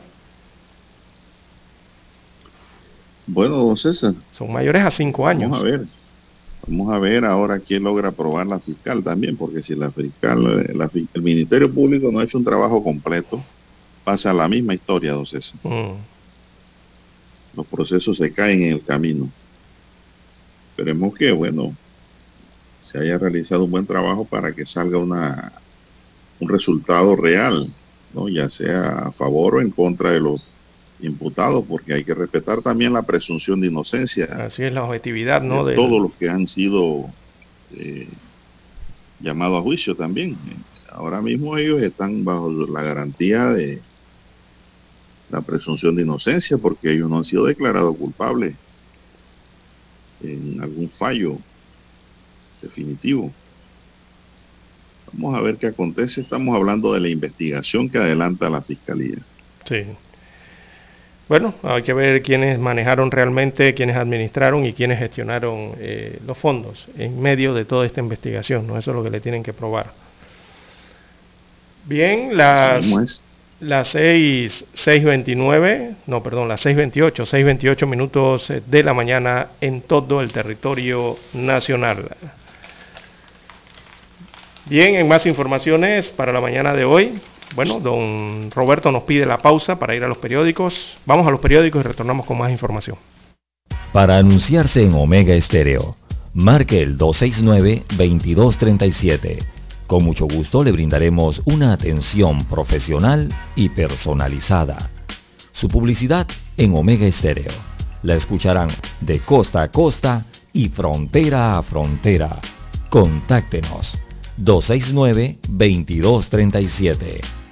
Bueno, don César. Son mayores a 5 años. Vamos a ver. Vamos a ver ahora quién logra aprobar la fiscal también, porque si la fiscal, el Ministerio Público no ha hecho un trabajo completo, pasa la misma historia, don César. Mm. Los procesos se caen en el camino. Esperemos que, bueno, se haya realizado un buen trabajo para que salga una, un resultado real, ¿no? ya sea a favor o en contra de los imputados, porque hay que respetar también la presunción de inocencia. Así es la objetividad, ¿no? De, todos los que han sido eh, llamados a juicio también. Ahora mismo ellos están bajo la garantía de la presunción de inocencia, porque ellos no han sido declarados culpables en algún fallo definitivo. Vamos a ver qué acontece. Estamos hablando de la investigación que adelanta la Fiscalía. Sí. Bueno, hay que ver quiénes manejaron realmente, quiénes administraron y quiénes gestionaron eh, los fondos en medio de toda esta investigación, ¿no? Eso es lo que le tienen que probar. Bien, las, las 6, 6.29, no, perdón, las 6.28, 6.28 minutos de la mañana en todo el territorio nacional. Bien, en más informaciones para la mañana de hoy, bueno, don Roberto nos pide la pausa para ir a los periódicos. Vamos a los periódicos y retornamos con más información. Para anunciarse en Omega Estéreo, marque el 269-2237. Con mucho gusto le brindaremos una atención profesional y personalizada. Su publicidad en Omega Estéreo. La escucharán de costa a costa y frontera a frontera. Contáctenos 269-2237.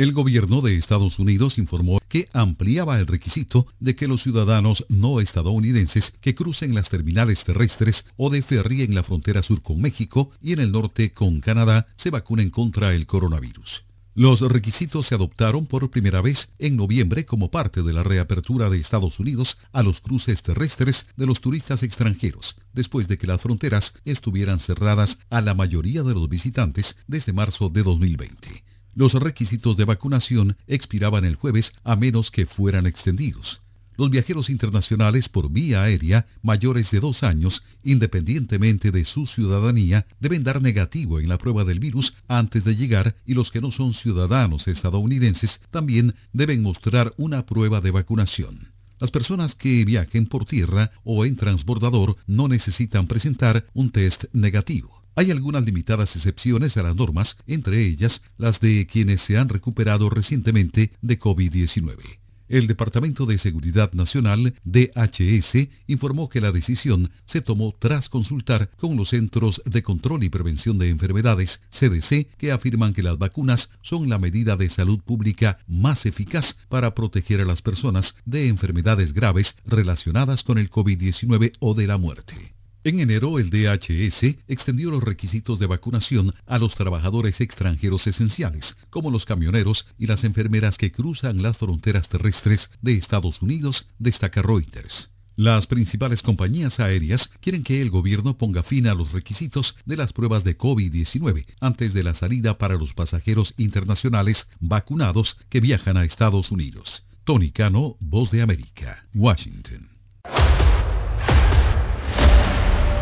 El gobierno de Estados Unidos informó que ampliaba el requisito de que los ciudadanos no estadounidenses que crucen las terminales terrestres o de ferry en la frontera sur con México y en el norte con Canadá se vacunen contra el coronavirus. Los requisitos se adoptaron por primera vez en noviembre como parte de la reapertura de Estados Unidos a los cruces terrestres de los turistas extranjeros, después de que las fronteras estuvieran cerradas a la mayoría de los visitantes desde marzo de 2020. Los requisitos de vacunación expiraban el jueves a menos que fueran extendidos. Los viajeros internacionales por vía aérea mayores de dos años, independientemente de su ciudadanía, deben dar negativo en la prueba del virus antes de llegar y los que no son ciudadanos estadounidenses también deben mostrar una prueba de vacunación. Las personas que viajen por tierra o en transbordador no necesitan presentar un test negativo. Hay algunas limitadas excepciones a las normas, entre ellas las de quienes se han recuperado recientemente de COVID-19. El Departamento de Seguridad Nacional, DHS, informó que la decisión se tomó tras consultar con los Centros de Control y Prevención de Enfermedades, CDC, que afirman que las vacunas son la medida de salud pública más eficaz para proteger a las personas de enfermedades graves relacionadas con el COVID-19 o de la muerte. En enero, el DHS extendió los requisitos de vacunación a los trabajadores extranjeros esenciales, como los camioneros y las enfermeras que cruzan las fronteras terrestres de Estados Unidos, destaca Reuters. Las principales compañías aéreas quieren que el gobierno ponga fin a los requisitos de las pruebas de COVID-19 antes de la salida para los pasajeros internacionales vacunados que viajan a Estados Unidos. Tony Cano, Voz de América, Washington.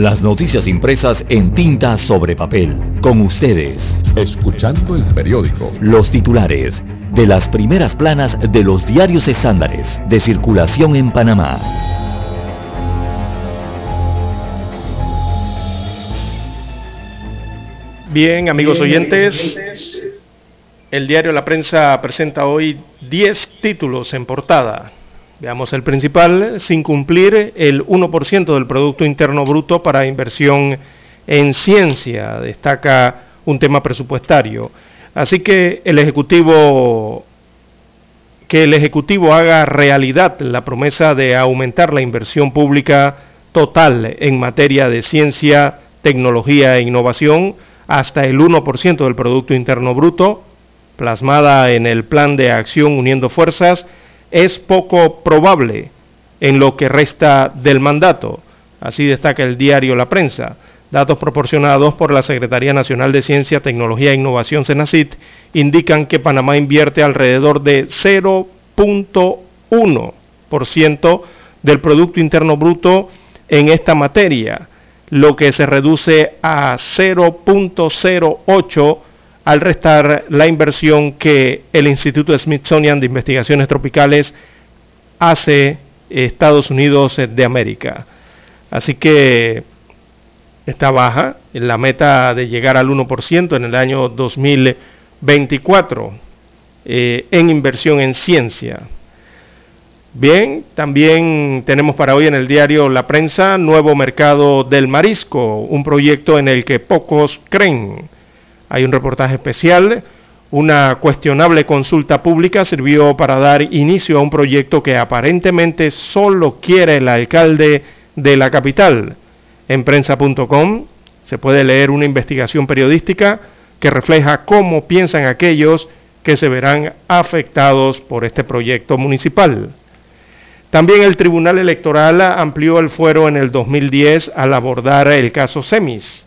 Las noticias impresas en tinta sobre papel. Con ustedes. Escuchando el periódico. Los titulares de las primeras planas de los diarios estándares de circulación en Panamá. Bien, amigos oyentes, el diario La Prensa presenta hoy 10 títulos en portada. Veamos el principal, sin cumplir el 1% del Producto Interno Bruto para inversión en ciencia, destaca un tema presupuestario. Así que el Ejecutivo, que el Ejecutivo haga realidad la promesa de aumentar la inversión pública total en materia de ciencia, tecnología e innovación hasta el 1% del Producto Interno Bruto, plasmada en el Plan de Acción Uniendo Fuerzas, es poco probable en lo que resta del mandato. Así destaca el diario La Prensa. Datos proporcionados por la Secretaría Nacional de Ciencia, Tecnología e Innovación, CENACIT, indican que Panamá invierte alrededor de 0.1% del Producto Interno Bruto en esta materia, lo que se reduce a 0.08% al restar la inversión que el Instituto Smithsonian de Investigaciones Tropicales hace Estados Unidos de América. Así que está baja la meta de llegar al 1% en el año 2024 eh, en inversión en ciencia. Bien, también tenemos para hoy en el diario La Prensa Nuevo Mercado del Marisco, un proyecto en el que pocos creen. Hay un reportaje especial. Una cuestionable consulta pública sirvió para dar inicio a un proyecto que aparentemente solo quiere el alcalde de la capital. En prensa.com se puede leer una investigación periodística que refleja cómo piensan aquellos que se verán afectados por este proyecto municipal. También el Tribunal Electoral amplió el fuero en el 2010 al abordar el caso Semis.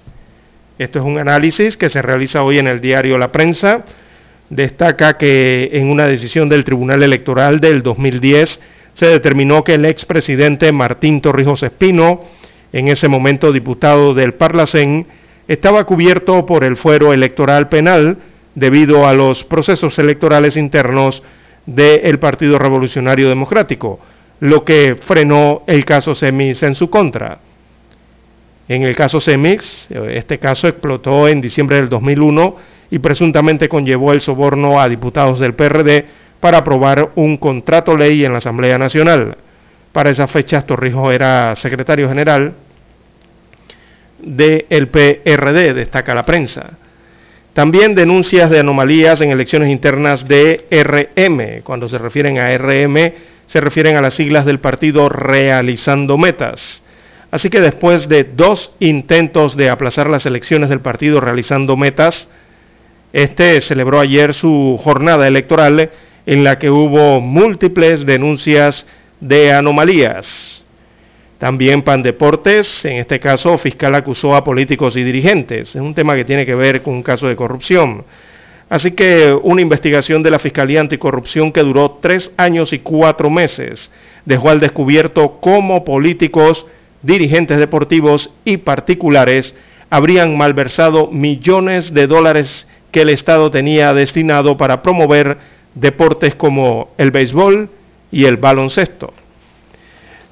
Esto es un análisis que se realiza hoy en el diario La Prensa. Destaca que en una decisión del Tribunal Electoral del 2010 se determinó que el expresidente Martín Torrijos Espino, en ese momento diputado del Parlacén, estaba cubierto por el fuero electoral penal debido a los procesos electorales internos del Partido Revolucionario Democrático, lo que frenó el caso Semix en su contra. En el caso Semix, este caso explotó en diciembre del 2001 y presuntamente conllevó el soborno a diputados del PRD para aprobar un contrato ley en la Asamblea Nacional. Para esas fechas Torrijos era secretario general del PRD, destaca la prensa. También denuncias de anomalías en elecciones internas de RM. Cuando se refieren a RM, se refieren a las siglas del partido realizando metas. Así que después de dos intentos de aplazar las elecciones del partido realizando metas, este celebró ayer su jornada electoral en la que hubo múltiples denuncias de anomalías. También Pan Deportes, en este caso, fiscal acusó a políticos y dirigentes. Es un tema que tiene que ver con un caso de corrupción. Así que una investigación de la Fiscalía Anticorrupción que duró tres años y cuatro meses dejó al descubierto cómo políticos, dirigentes deportivos y particulares habrían malversado millones de dólares que el Estado tenía destinado para promover deportes como el béisbol y el baloncesto.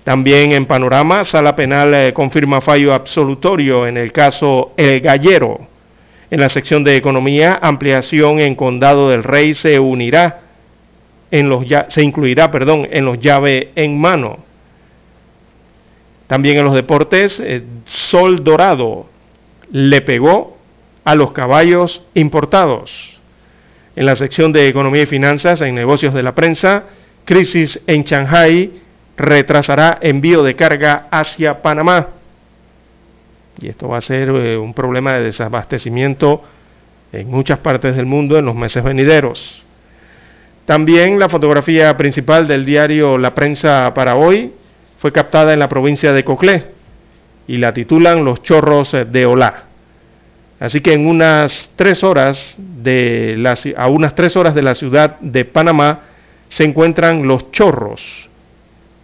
También en Panorama, Sala Penal eh, confirma fallo absolutorio en el caso El Gallero. En la sección de Economía, ampliación en Condado del Rey se unirá, en los, se incluirá perdón, en los llave en mano. También en los deportes, eh, Sol Dorado le pegó a los caballos importados. En la sección de Economía y Finanzas, en Negocios de la Prensa, crisis en Shanghai retrasará envío de carga hacia Panamá. Y esto va a ser eh, un problema de desabastecimiento en muchas partes del mundo en los meses venideros. También la fotografía principal del diario La Prensa para hoy fue captada en la provincia de Coclé y la titulan Los chorros de Olá. Así que en unas tres horas de la, a unas tres horas de la ciudad de Panamá se encuentran los chorros,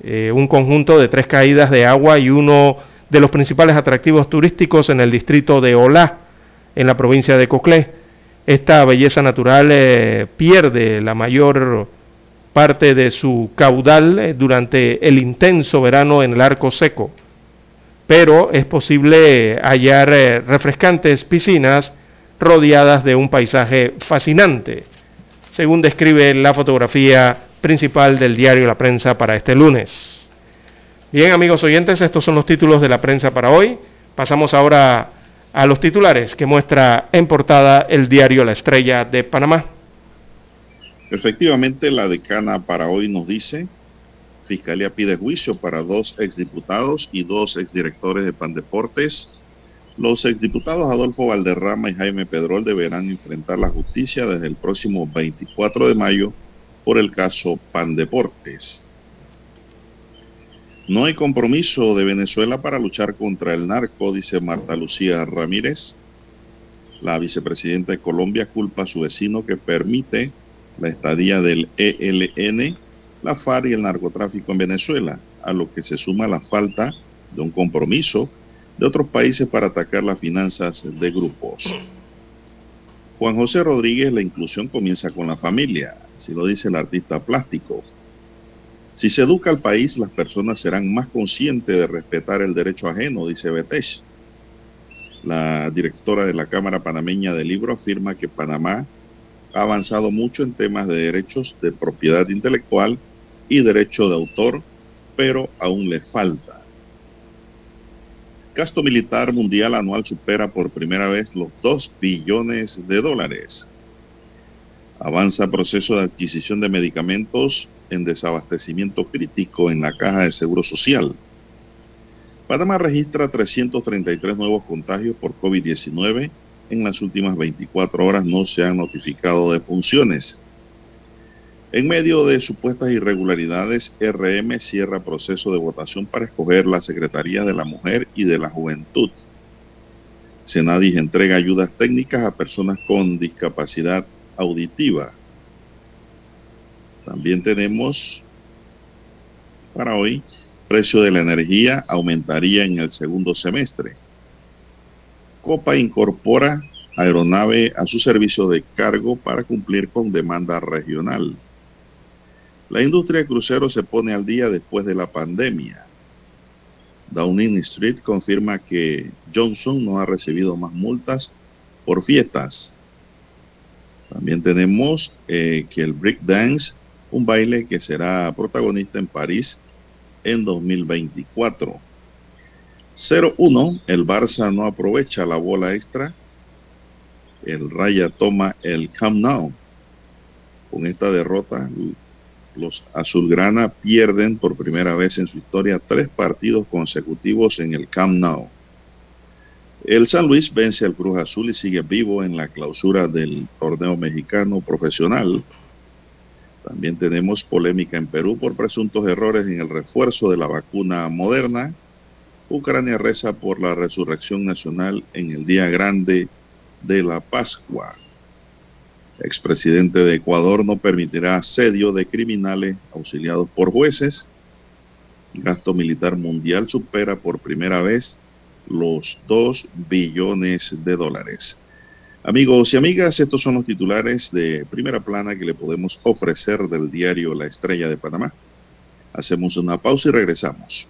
eh, un conjunto de tres caídas de agua y uno de los principales atractivos turísticos en el distrito de Olá, en la provincia de Coclé. Esta belleza natural eh, pierde la mayor parte de su caudal eh, durante el intenso verano en el arco seco pero es posible hallar eh, refrescantes piscinas rodeadas de un paisaje fascinante, según describe la fotografía principal del diario La Prensa para este lunes. Bien, amigos oyentes, estos son los títulos de la prensa para hoy. Pasamos ahora a los titulares que muestra en portada el diario La Estrella de Panamá. Efectivamente, la decana para hoy nos dice, Fiscalía pide juicio para dos exdiputados y dos exdirectores de Pandeportes. Los exdiputados Adolfo Valderrama y Jaime Pedrol deberán enfrentar la justicia desde el próximo 24 de mayo por el caso Pandeportes. No hay compromiso de Venezuela para luchar contra el narco, dice Marta Lucía Ramírez. La vicepresidenta de Colombia culpa a su vecino que permite la estadía del ELN la FARC y el narcotráfico en Venezuela, a lo que se suma la falta de un compromiso de otros países para atacar las finanzas de grupos. Juan José Rodríguez, la inclusión comienza con la familia, así lo dice el artista plástico. Si se educa al país, las personas serán más conscientes de respetar el derecho ajeno, dice Betesh. La directora de la Cámara Panameña del Libro afirma que Panamá ha avanzado mucho en temas de derechos de propiedad intelectual y derecho de autor, pero aún le falta. Gasto militar mundial anual supera por primera vez los 2 billones de dólares. Avanza proceso de adquisición de medicamentos en desabastecimiento crítico en la caja de seguro social. Panamá registra 333 nuevos contagios por COVID-19 en las últimas 24 horas no se han notificado defunciones. En medio de supuestas irregularidades, RM cierra proceso de votación para escoger la Secretaría de la Mujer y de la Juventud. Senadis entrega ayudas técnicas a personas con discapacidad auditiva. También tenemos para hoy, precio de la energía aumentaría en el segundo semestre. Copa incorpora aeronave a su servicio de cargo para cumplir con demanda regional. La industria de cruceros se pone al día después de la pandemia. Downing Street confirma que Johnson no ha recibido más multas por fiestas. También tenemos eh, que el Break Dance, un baile que será protagonista en París en 2024. 0-1, el Barça no aprovecha la bola extra. El Raya toma el Camp Nou. Con esta derrota, los azulgrana pierden por primera vez en su historia tres partidos consecutivos en el Camp Nou. El San Luis vence al Cruz Azul y sigue vivo en la clausura del torneo mexicano profesional. También tenemos polémica en Perú por presuntos errores en el refuerzo de la vacuna moderna. Ucrania reza por la resurrección nacional en el día grande de la Pascua expresidente de Ecuador no permitirá asedio de criminales auxiliados por jueces. Gasto militar mundial supera por primera vez los 2 billones de dólares. Amigos y amigas, estos son los titulares de primera plana que le podemos ofrecer del diario La Estrella de Panamá. Hacemos una pausa y regresamos.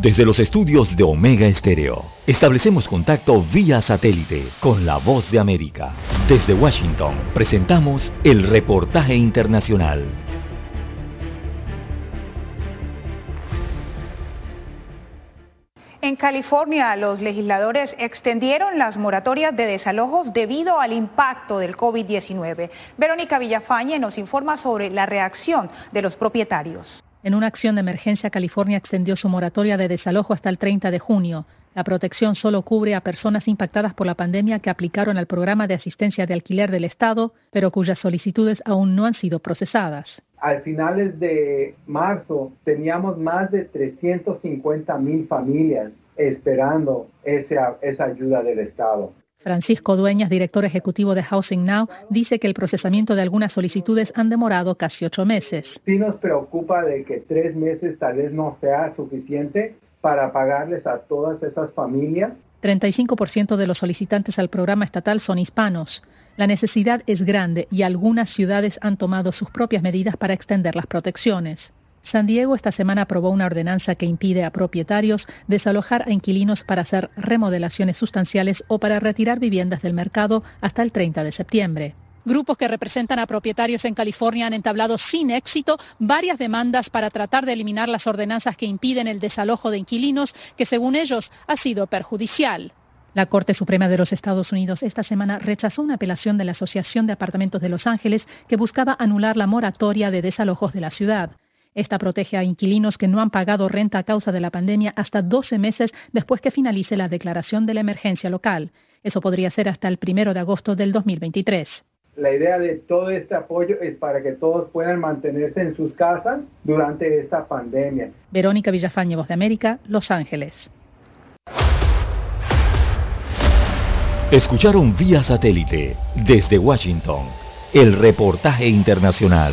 Desde los estudios de Omega Estéreo, establecemos contacto vía satélite con la voz de América. Desde Washington, presentamos el reportaje internacional. En California, los legisladores extendieron las moratorias de desalojos debido al impacto del COVID-19. Verónica Villafañe nos informa sobre la reacción de los propietarios. En una acción de emergencia, California extendió su moratoria de desalojo hasta el 30 de junio. La protección solo cubre a personas impactadas por la pandemia que aplicaron al programa de asistencia de alquiler del Estado, pero cuyas solicitudes aún no han sido procesadas. Al finales de marzo teníamos más de 350 mil familias esperando esa, esa ayuda del Estado. Francisco Dueñas, director ejecutivo de Housing Now, dice que el procesamiento de algunas solicitudes han demorado casi ocho meses. Sí nos preocupa de que tres meses tal vez no sea suficiente para pagarles a todas esas familias. 35% de los solicitantes al programa estatal son hispanos. La necesidad es grande y algunas ciudades han tomado sus propias medidas para extender las protecciones. San Diego esta semana aprobó una ordenanza que impide a propietarios desalojar a inquilinos para hacer remodelaciones sustanciales o para retirar viviendas del mercado hasta el 30 de septiembre. Grupos que representan a propietarios en California han entablado sin éxito varias demandas para tratar de eliminar las ordenanzas que impiden el desalojo de inquilinos, que según ellos ha sido perjudicial. La Corte Suprema de los Estados Unidos esta semana rechazó una apelación de la Asociación de Apartamentos de Los Ángeles que buscaba anular la moratoria de desalojos de la ciudad. Esta protege a inquilinos que no han pagado renta a causa de la pandemia hasta 12 meses después que finalice la declaración de la emergencia local. Eso podría ser hasta el primero de agosto del 2023. La idea de todo este apoyo es para que todos puedan mantenerse en sus casas durante esta pandemia. Verónica Villafañe, Voz de América, Los Ángeles. Escucharon vía satélite desde Washington el reportaje internacional.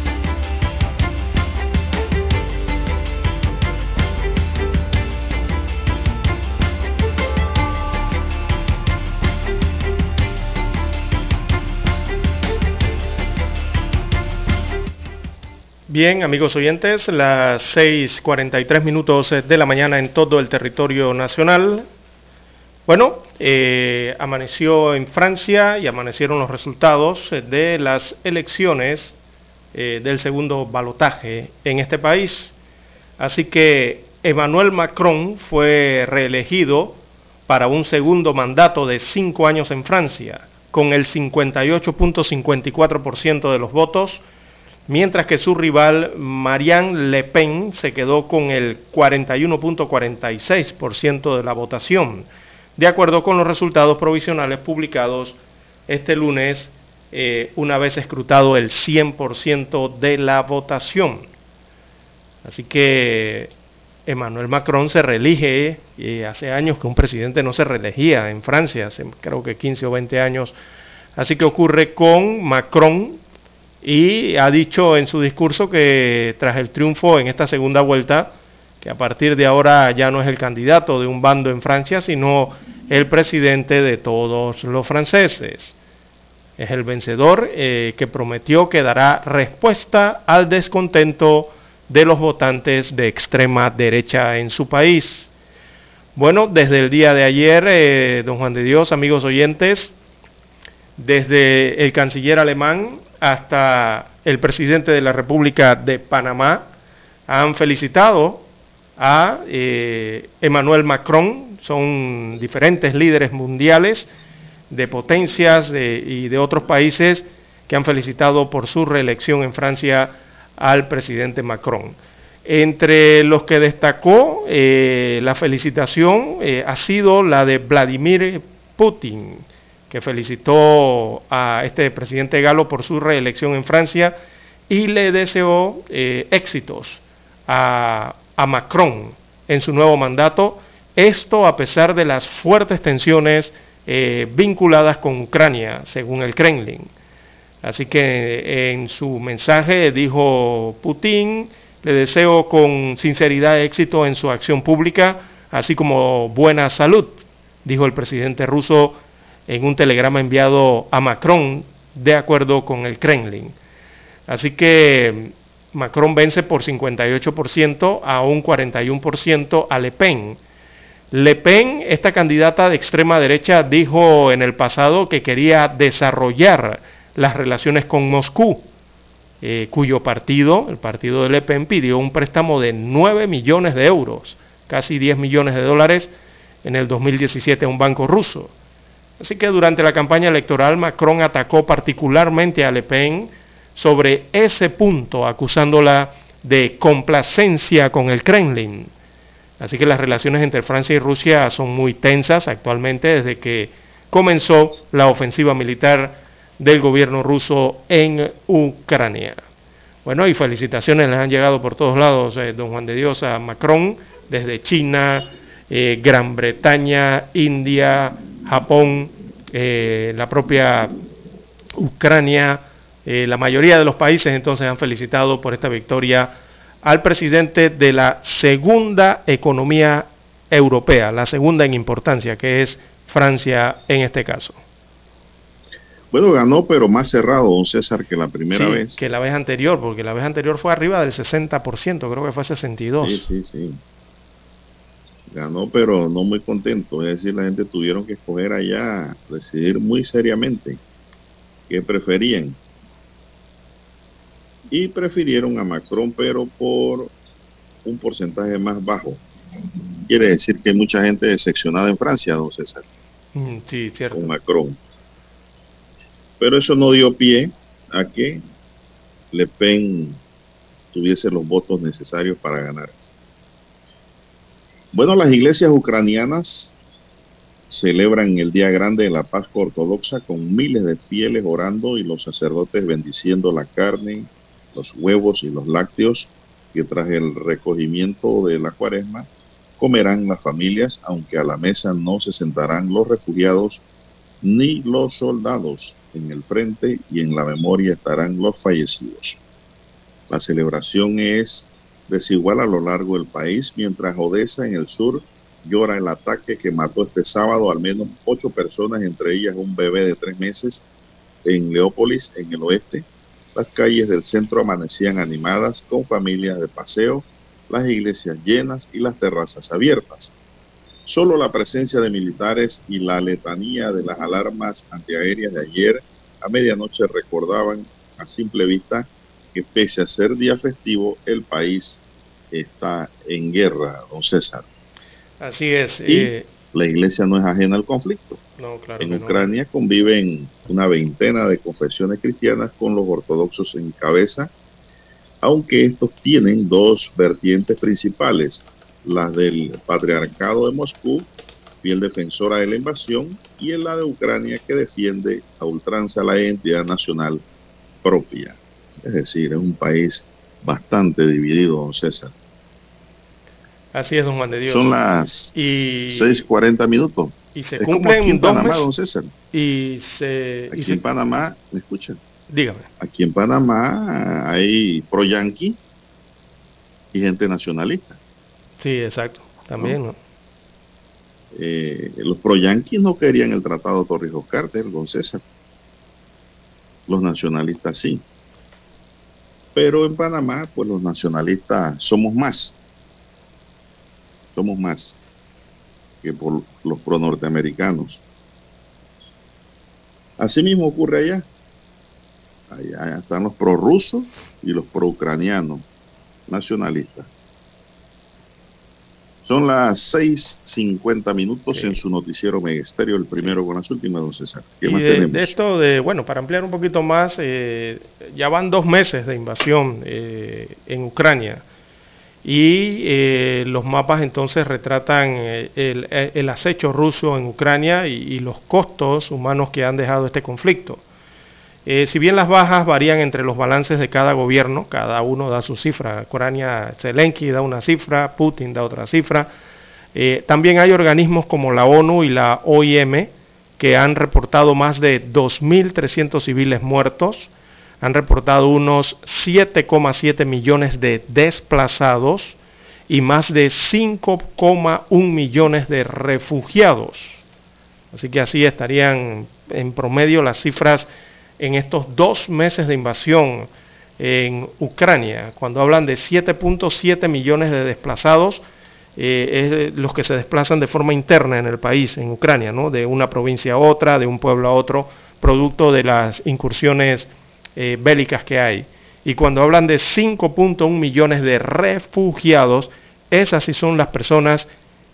Bien, amigos oyentes, las 6.43 minutos de la mañana en todo el territorio nacional. Bueno, eh, amaneció en Francia y amanecieron los resultados de las elecciones eh, del segundo balotaje en este país. Así que Emmanuel Macron fue reelegido para un segundo mandato de cinco años en Francia, con el 58.54% de los votos mientras que su rival Marianne Le Pen se quedó con el 41.46% de la votación, de acuerdo con los resultados provisionales publicados este lunes, eh, una vez escrutado el 100% de la votación. Así que Emmanuel Macron se reelige, y hace años que un presidente no se reelegía en Francia, hace creo que 15 o 20 años. Así que ocurre con Macron, y ha dicho en su discurso que tras el triunfo en esta segunda vuelta, que a partir de ahora ya no es el candidato de un bando en Francia, sino el presidente de todos los franceses. Es el vencedor eh, que prometió que dará respuesta al descontento de los votantes de extrema derecha en su país. Bueno, desde el día de ayer, eh, don Juan de Dios, amigos oyentes, desde el canciller alemán hasta el presidente de la República de Panamá han felicitado a eh, Emmanuel Macron, son diferentes líderes mundiales de potencias y de otros países que han felicitado por su reelección en Francia al presidente Macron. Entre los que destacó eh, la felicitación eh, ha sido la de Vladimir Putin, que felicitó a este presidente galo por su reelección en Francia y le deseó eh, éxitos a, Macron en su nuevo mandato, esto a pesar de las fuertes tensiones eh, vinculadas con Ucrania, según el Kremlin. Así que en su mensaje dijo Putin, le deseo con sinceridad éxito en su acción pública, así como buena salud, dijo el presidente ruso en un telegrama enviado a Macron de acuerdo con el Kremlin. Así que Macron vence por 58% a un 41% a Le Pen. Le Pen, esta candidata de extrema derecha, dijo en el pasado que quería desarrollar las relaciones con Moscú, eh, cuyo partido, el partido de Le Pen, pidió un préstamo de 9 millones de euros, casi 10 millones de dólares, en el 2017 a un banco ruso. Así que durante la campaña electoral Macron atacó particularmente a Le Pen sobre ese punto, acusándola de complacencia con el Kremlin. Así que las relaciones entre Francia y Rusia son muy tensas actualmente desde que comenzó la ofensiva militar del gobierno ruso en Ucrania. Bueno, y felicitaciones les han llegado por todos lados, eh, don Juan de Dios, a Macron, desde China, eh, Gran Bretaña, India, Japón, eh, la propia Ucrania, eh, la mayoría de los países entonces han felicitado por esta victoria al presidente de la segunda economía europea, la segunda en importancia, que es Francia en este caso. Bueno, ganó, pero más cerrado, don César, que la primera vez. Que la vez anterior, porque la vez anterior fue arriba del 60%, creo que fue 62%. Sí, sí, sí ganó, pero no muy contento. Es decir, la gente tuvieron que escoger allá, decidir muy seriamente qué preferían. y prefirieron a Macron, pero por un porcentaje más bajo. Quiere decir que hay mucha gente decepcionada en Francia, don César. Mm, sí, cierto. Con Macron. Pero eso no dio pie a que Le Pen tuviese los votos necesarios para ganar. Bueno, las iglesias ucranianas celebran el Día Grande de la Pascua Ortodoxa con miles de fieles orando y los sacerdotes bendiciendo la carne, los huevos y los lácteos que tras el recogimiento de la cuaresma comerán las familias, aunque a la mesa no se sentarán los refugiados ni los soldados. En el frente y en la memoria estarán los fallecidos. La celebración es desigual a lo largo del país, mientras Odessa en el sur llora el ataque que mató este sábado al menos ocho personas, entre ellas un bebé de tres meses en Leópolis, en el oeste. Las calles del centro amanecían animadas con familias de paseo, las iglesias llenas y las terrazas abiertas. Solo la presencia de militares y la letanía de las alarmas antiaéreas de ayer a medianoche recordaban a simple vista que pese a ser día festivo, el país está en guerra, don César. Así es. Y eh, la iglesia no es ajena al conflicto. en Ucrania conviven una veintena de confesiones cristianas con los ortodoxos en cabeza, aunque estos tienen dos vertientes principales, la del patriarcado de Moscú, fiel defensora de la invasión, y la de Ucrania que defiende a ultranza la identidad nacional propia. Es decir, es un país bastante dividido, don César. Así es, don Juan de Dios. Son las y... 6.40 minutos. Y se cumplen aquí en Panamá, don César. Y se, aquí en Panamá, ¿me escuchan? Dígame. Aquí en Panamá hay pro yanqui y gente nacionalista. Sí, exacto. También, ¿no? Eh, los pro yanquis no querían el tratado Torrijos Carter, don César. Los nacionalistas sí. Pero en Panamá, pues los nacionalistas somos más. Somos más que por los pro norteamericanos. Así mismo ocurre allá. Allá están los pro rusos y los pro ucranianos nacionalistas. Son las 6.50 minutos en su noticiero Megesterio, el primero con las últimas, don César. ¿Qué más de, tenemos? de, esto, de, bueno, para ampliar un poquito más, eh, ya van dos meses de invasión eh, en Ucrania y eh, los mapas entonces retratan el, acecho ruso en Ucrania y los costos humanos que han dejado este conflicto. Eh, si bien las bajas varían entre los balances de cada gobierno, cada uno da su cifra. Ucrania, Zelensky da una cifra, Putin da otra cifra. Eh, también hay organismos como la ONU y la OIM que han reportado más de 2.300 civiles muertos, han reportado unos 7,7 millones de desplazados y más de 5,1 millones de refugiados. Así que así estarían en promedio las cifras en estos dos meses de invasión en Ucrania. Cuando hablan de 7.7 millones de desplazados, eh, es los que se desplazan de forma interna en el país, en Ucrania, ¿no? de una provincia a otra, de un pueblo a otro, producto de las incursiones eh, bélicas que hay. Y cuando hablan de 5.1 millones de refugiados, esas sí son las personas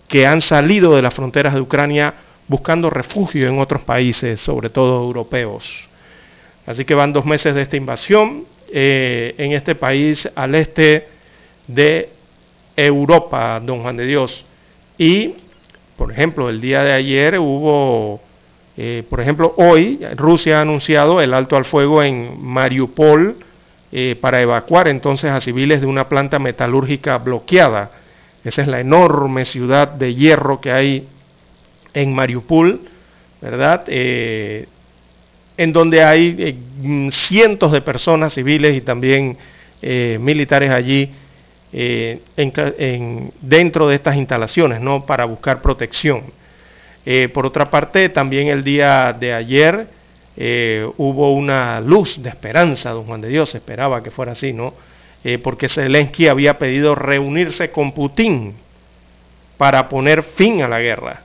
que han salido de las fronteras de Ucrania buscando refugio en otros países, sobre todo europeos. Así que van dos meses de esta invasión eh, en este país al este de Europa, don Juan de Dios. Y, por ejemplo, el día de ayer hubo, eh, por ejemplo, hoy Rusia ha anunciado el alto al fuego en Mariupol eh, para evacuar entonces a civiles de una planta metalúrgica bloqueada. Esa es la enorme ciudad de hierro que hay en Mariupol, ¿verdad? En donde hay eh, cientos de personas civiles y también eh, militares allí eh, dentro de estas instalaciones, ¿no? Para buscar protección. por otra parte, también el día de ayer hubo una luz de esperanza, don Juan de Dios, esperaba que fuera así, ¿no? porque Zelensky había pedido reunirse con Putin para poner fin a la guerra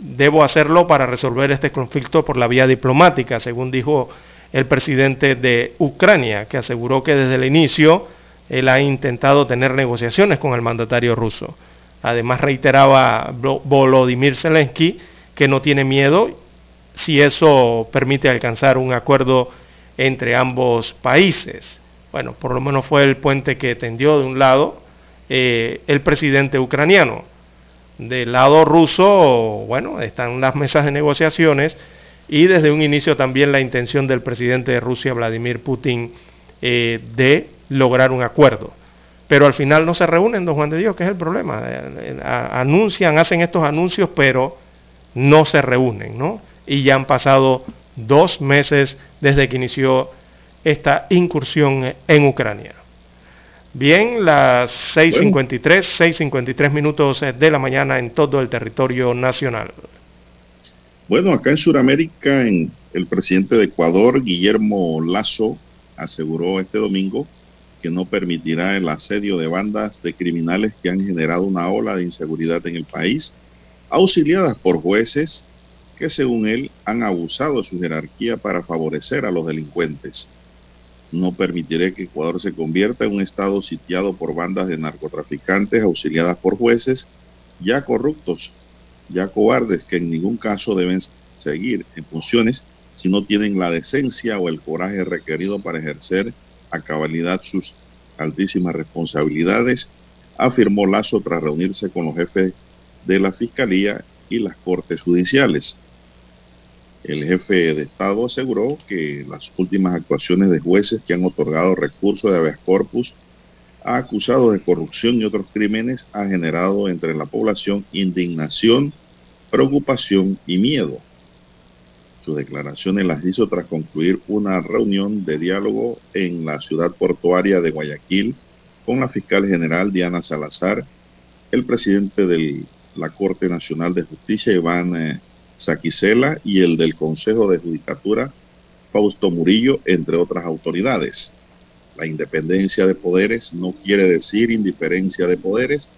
debo hacerlo para resolver este conflicto por la vía diplomática, según dijo el presidente de Ucrania, que aseguró que desde el inicio él ha intentado tener negociaciones con el mandatario ruso. Además reiteraba Volodymyr Zelensky que no tiene miedo si eso permite alcanzar un acuerdo entre ambos países. Bueno, por lo menos fue el puente que tendió de un lado eh, el presidente ucraniano. Del lado ruso, bueno, están las mesas de negociaciones y desde un inicio también la intención del presidente de Rusia, Vladimir Putin, eh, de lograr un acuerdo. Pero al final no se reúnen, don Juan de Dios, que es el problema. Eh, anuncian, hacen estos anuncios, pero no se reúnen, ¿no? Y ya han pasado dos meses desde que inició esta incursión en Ucrania. Bien, las 6.53, 6.53 minutos de la mañana en todo el territorio nacional. Bueno, acá en Sudamérica, el presidente de Ecuador, Guillermo Lazo, aseguró este domingo que no permitirá el asedio de bandas de criminales que han generado una ola de inseguridad en el país, auxiliadas por jueces que según él han abusado de su jerarquía para favorecer a los delincuentes. No permitiré que Ecuador se convierta en un estado sitiado por bandas de narcotraficantes auxiliadas por jueces ya corruptos, ya cobardes que en ningún caso deben seguir en funciones si no tienen la decencia o el coraje requerido para ejercer a cabalidad sus altísimas responsabilidades, afirmó Lazo tras reunirse con los jefes de la Fiscalía y las Cortes Judiciales. El jefe de Estado aseguró que las últimas actuaciones de jueces que han otorgado recursos de habeas corpus a acusados de corrupción y otros crímenes ha generado entre la población indignación, preocupación y miedo. Sus declaraciones las hizo tras concluir una reunión de diálogo en la ciudad portuaria de Guayaquil con la fiscal general Diana Salazar, el presidente de la Corte Nacional de Justicia Iván eh, Saquicela y el del Consejo de Judicatura Fausto Murillo, entre otras autoridades. La independencia de poderes no quiere decir indiferencia de poderes,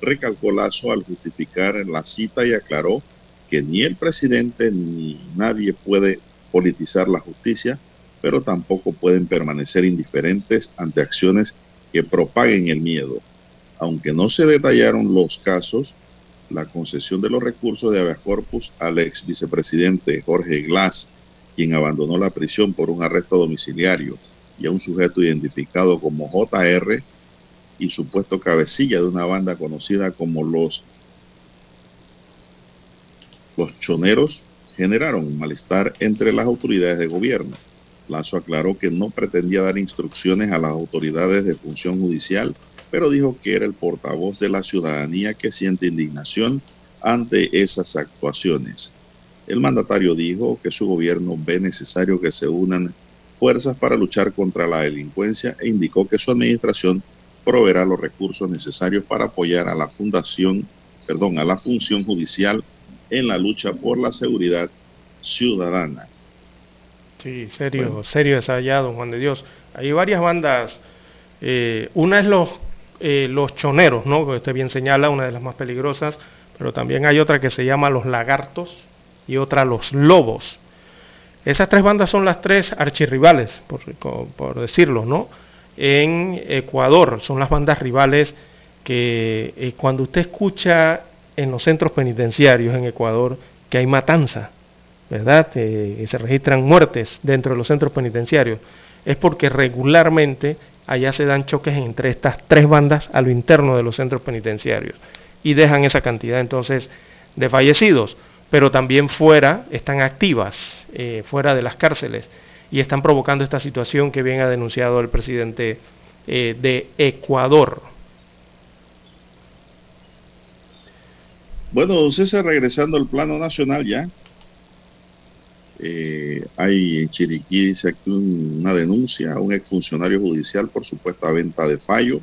recalcó Lazo al justificar la cita y aclaró que ni el presidente ni nadie puede politizar la justicia, pero tampoco pueden permanecer indiferentes ante acciones que propaguen el miedo. Aunque no se detallaron los casos, la concesión de los recursos de habeas corpus al ex vicepresidente Jorge Glass, quien abandonó la prisión por un arresto domiciliario, y a un sujeto identificado como JR y supuesto cabecilla de una banda conocida como los los choneros generaron un malestar entre las autoridades de gobierno. Lazo aclaró que no pretendía dar instrucciones a las autoridades de función judicial, pero dijo que era el portavoz de la ciudadanía que siente indignación ante esas actuaciones. El mandatario dijo que su gobierno ve necesario que se unan fuerzas para luchar contra la delincuencia e indicó que su administración proveerá los recursos necesarios para apoyar a la fundación, perdón, a la función judicial en la lucha por la seguridad ciudadana. Sí, serio, serio esa don Juan de Dios. Hay varias bandas. Eh, una es los, eh, los choneros, ¿no? Que usted bien señala, una de las más peligrosas, pero también hay otra que se llama los lagartos y otra los lobos. Esas tres bandas son las tres archirrivales, por, decirlo, ¿no? En Ecuador son las bandas rivales que eh, cuando usted escucha en los centros penitenciarios en Ecuador que hay matanza, ¿verdad? Eh, se registran muertes dentro de los centros penitenciarios. Es porque regularmente allá se dan choques entre estas tres bandas a lo interno de los centros penitenciarios y dejan esa cantidad entonces de fallecidos, pero también fuera están activas, eh, fuera de las cárceles y están provocando esta situación que bien ha denunciado el presidente eh, de Ecuador. Bueno, don César, regresando al plano nacional ya. Eh, hay en Chiriquí, dice aquí una denuncia a un exfuncionario judicial por supuesta venta de fallo.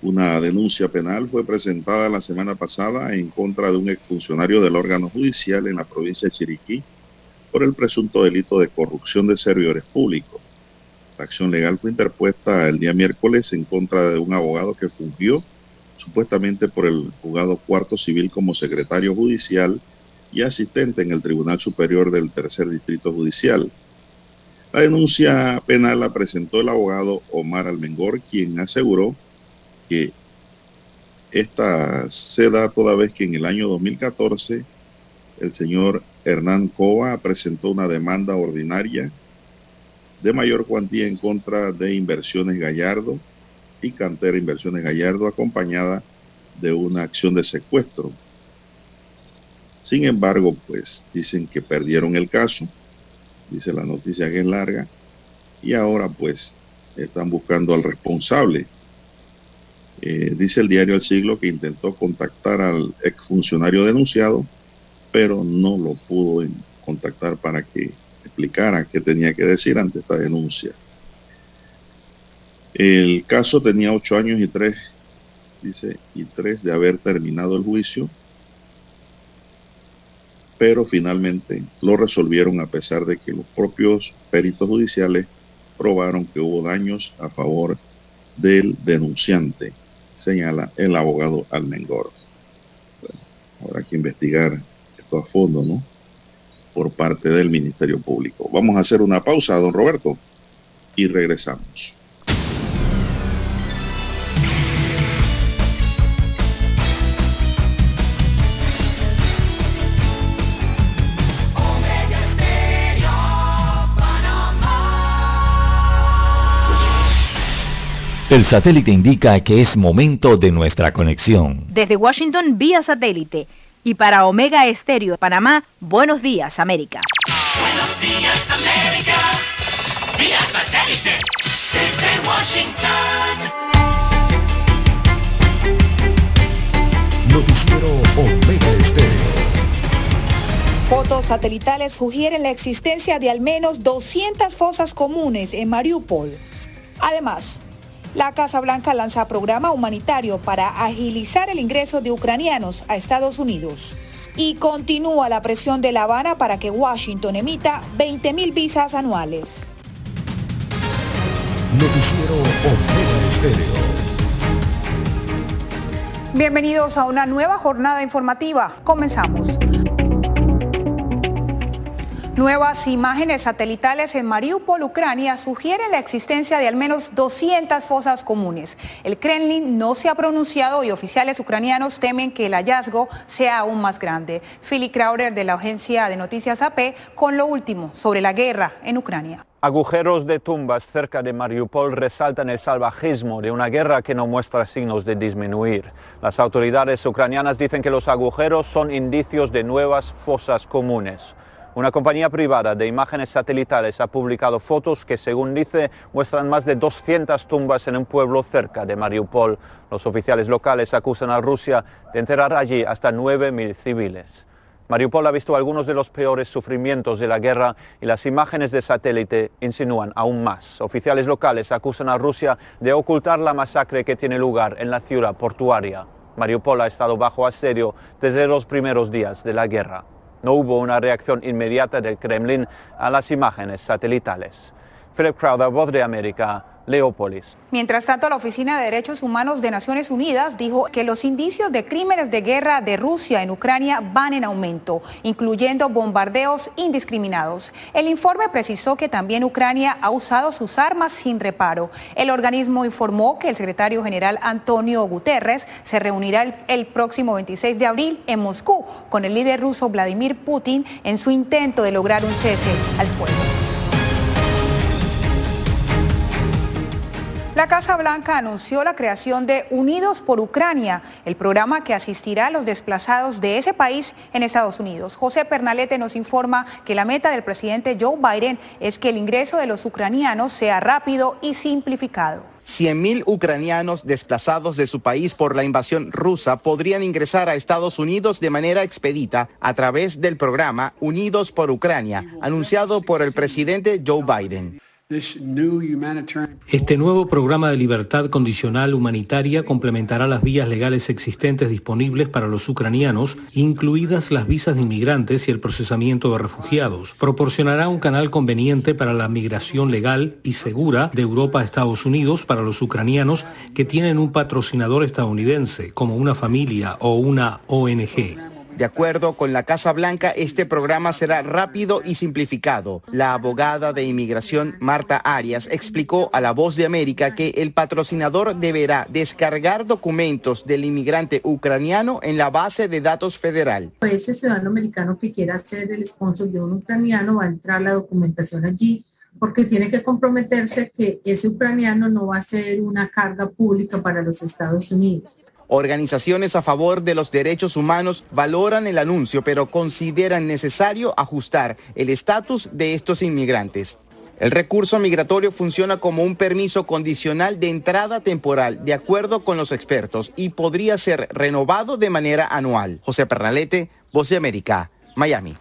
Una denuncia penal fue presentada la semana pasada en contra de un exfuncionario del órgano judicial en la provincia de Chiriquí por el presunto delito de corrupción de servidores públicos. La acción legal fue interpuesta el día miércoles en contra de un abogado que fungió supuestamente por el juzgado cuarto civil como secretario judicial y asistente en el Tribunal Superior del Tercer Distrito Judicial. La denuncia penal la presentó el abogado Omar Almengor, quien aseguró que esta se da toda vez que en el año 2014 el señor Hernán Cova presentó una demanda ordinaria de mayor cuantía en contra de Inversiones Gallardo y Cantera Inversiones Gallardo, acompañada de una acción de secuestro. Sin embargo, pues dicen que perdieron el caso, dice la noticia que es larga, y ahora pues están buscando al responsable. Eh, dice el diario El Siglo que intentó contactar al exfuncionario denunciado, pero no lo pudo contactar para que explicara qué tenía que decir ante esta denuncia. El caso tenía ocho años y tres, dice, y tres de haber terminado el juicio, pero finalmente lo resolvieron a pesar de que los propios peritos judiciales probaron que hubo daños a favor del denunciante, señala el abogado Almengor. Bueno, habrá que investigar esto a fondo, ¿no? Por parte del Ministerio Público. Vamos a hacer una pausa, don Roberto, y regresamos. El satélite indica que es momento de nuestra conexión. Desde Washington vía satélite y para Omega Estéreo de Panamá, buenos días América. Buenos días América, vía satélite desde Washington. Noticiero Omega Estéreo. Fotos satelitales sugieren la existencia de al menos 200 fosas comunes en Mariupol. Además, la Casa Blanca lanza programa humanitario para agilizar el ingreso de ucranianos a Estados Unidos. Y continúa la presión de La Habana para que Washington emita 20.000 visas anuales. Noticiero Omega Estéreo. Bienvenidos a una nueva jornada informativa. Comenzamos. Nuevas imágenes satelitales en Mariupol, Ucrania, sugieren la existencia de al menos 200 fosas comunes. El Kremlin no se ha pronunciado y oficiales ucranianos temen que el hallazgo sea aún más grande. Philip Crowder de la agencia de noticias AP con lo último sobre la guerra en Ucrania. Agujeros de tumbas cerca de Mariupol resaltan el salvajismo de una guerra que no muestra signos de disminuir. Las autoridades ucranianas dicen que los agujeros son indicios de nuevas fosas comunes. Una compañía privada de imágenes satelitales ha publicado fotos que, según dice, muestran más de 200 tumbas en un pueblo cerca de Mariupol. Los oficiales locales acusan a Rusia de enterrar allí hasta 9.000 civiles. Mariupol ha visto algunos de los peores sufrimientos de la guerra y las imágenes de satélite insinúan aún más. Oficiales locales acusan a Rusia de ocultar la masacre que tiene lugar en la ciudad portuaria. Mariupol ha estado bajo asedio desde los primeros días de la guerra. No hubo una reacción inmediata del Kremlin a las imágenes satelitales. Philip Crowder, Voz de América, Leópolis. Mientras tanto, la Oficina de Derechos Humanos de Naciones Unidas dijo que los indicios de crímenes de guerra de Rusia en Ucrania van en aumento, incluyendo bombardeos indiscriminados. El informe precisó que también Ucrania ha usado sus armas sin reparo. El organismo informó que el secretario general Antonio Guterres se reunirá el, el próximo 26 de abril en Moscú con el líder ruso Vladimir Putin en su intento de lograr un cese al fuego. La Casa Blanca anunció la creación de Unidos por Ucrania, el programa que asistirá a los desplazados de ese país en Estados Unidos. José Pernalete nos informa que la meta del presidente Joe Biden es que el ingreso de los ucranianos sea rápido y simplificado. 100.000 ucranianos desplazados de su país por la invasión rusa podrían ingresar a Estados Unidos de manera expedita a través del programa Unidos por Ucrania, anunciado por el presidente Joe Biden. Este nuevo programa de libertad condicional humanitaria complementará las vías legales existentes disponibles para los ucranianos, incluidas las visas de inmigrantes y el procesamiento de refugiados. Proporcionará un canal conveniente para la migración legal y segura de Europa a Estados Unidos para los ucranianos que tienen un patrocinador estadounidense, como una familia o una ONG. De acuerdo con la Casa Blanca, este programa será rápido y simplificado. La abogada de inmigración Marta Arias explicó a La Voz de América que el patrocinador deberá descargar documentos del inmigrante ucraniano en la base de datos federal. Ese ciudadano americano que quiera ser el sponsor de un ucraniano va a entrar la documentación allí porque tiene que comprometerse que ese ucraniano no va a ser una carga pública para los Estados Unidos. Organizaciones a favor de los derechos humanos valoran el anuncio, pero consideran necesario ajustar el estatus de estos inmigrantes. El recurso migratorio funciona como un permiso condicional de entrada temporal, de acuerdo con los expertos, y podría ser renovado de manera anual. José Pernalete, Voz de América, Miami.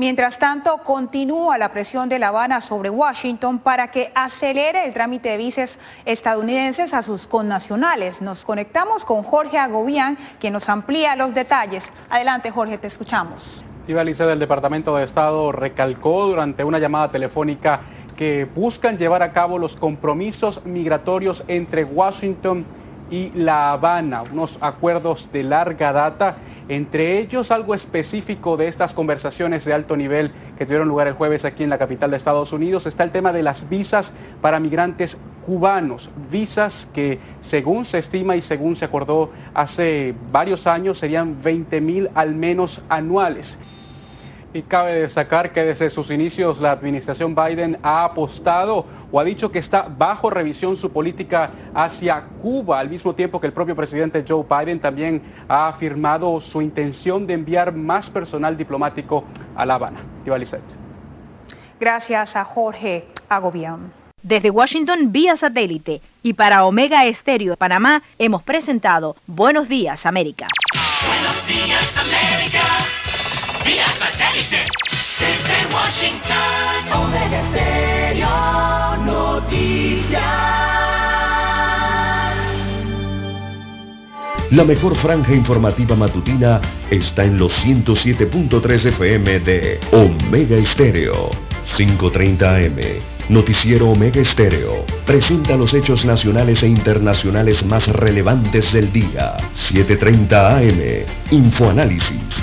Mientras tanto, continúa la presión de La Habana sobre Washington para que acelere el trámite de visas estadounidenses a sus connacionales. Nos conectamos con Jorge Agobián, quien nos amplía los detalles. Adelante, Jorge, te escuchamos. Ivalice del Departamento de Estado recalcó durante una llamada telefónica que buscan llevar a cabo los compromisos migratorios entre Washington y La Habana, unos acuerdos de larga data, entre ellos algo específico de estas conversaciones de alto nivel que tuvieron lugar el jueves aquí en la capital de Estados Unidos, está el tema de las visas para migrantes cubanos, visas que según se estima y según se acordó hace varios años serían 20 mil al menos anuales. Y cabe destacar que desde sus inicios la administración Biden ha apostado o ha dicho que está bajo revisión su política hacia Cuba, al mismo tiempo que el propio presidente Joe Biden también ha afirmado su intención de enviar más personal diplomático a La Habana. Gracias a Jorge Agobián. Desde Washington vía satélite y para Omega Estéreo de Panamá hemos presentado Buenos Días América. Buenos días, América. Vía satélite. Desde Washington. Omega Stereo Noticias. La mejor franja informativa matutina está en los 107.3 FM de Omega Estéreo, 530 AM. Noticiero Omega Estéreo presenta los hechos nacionales e internacionales más relevantes del día. 730 AM. Infoanálisis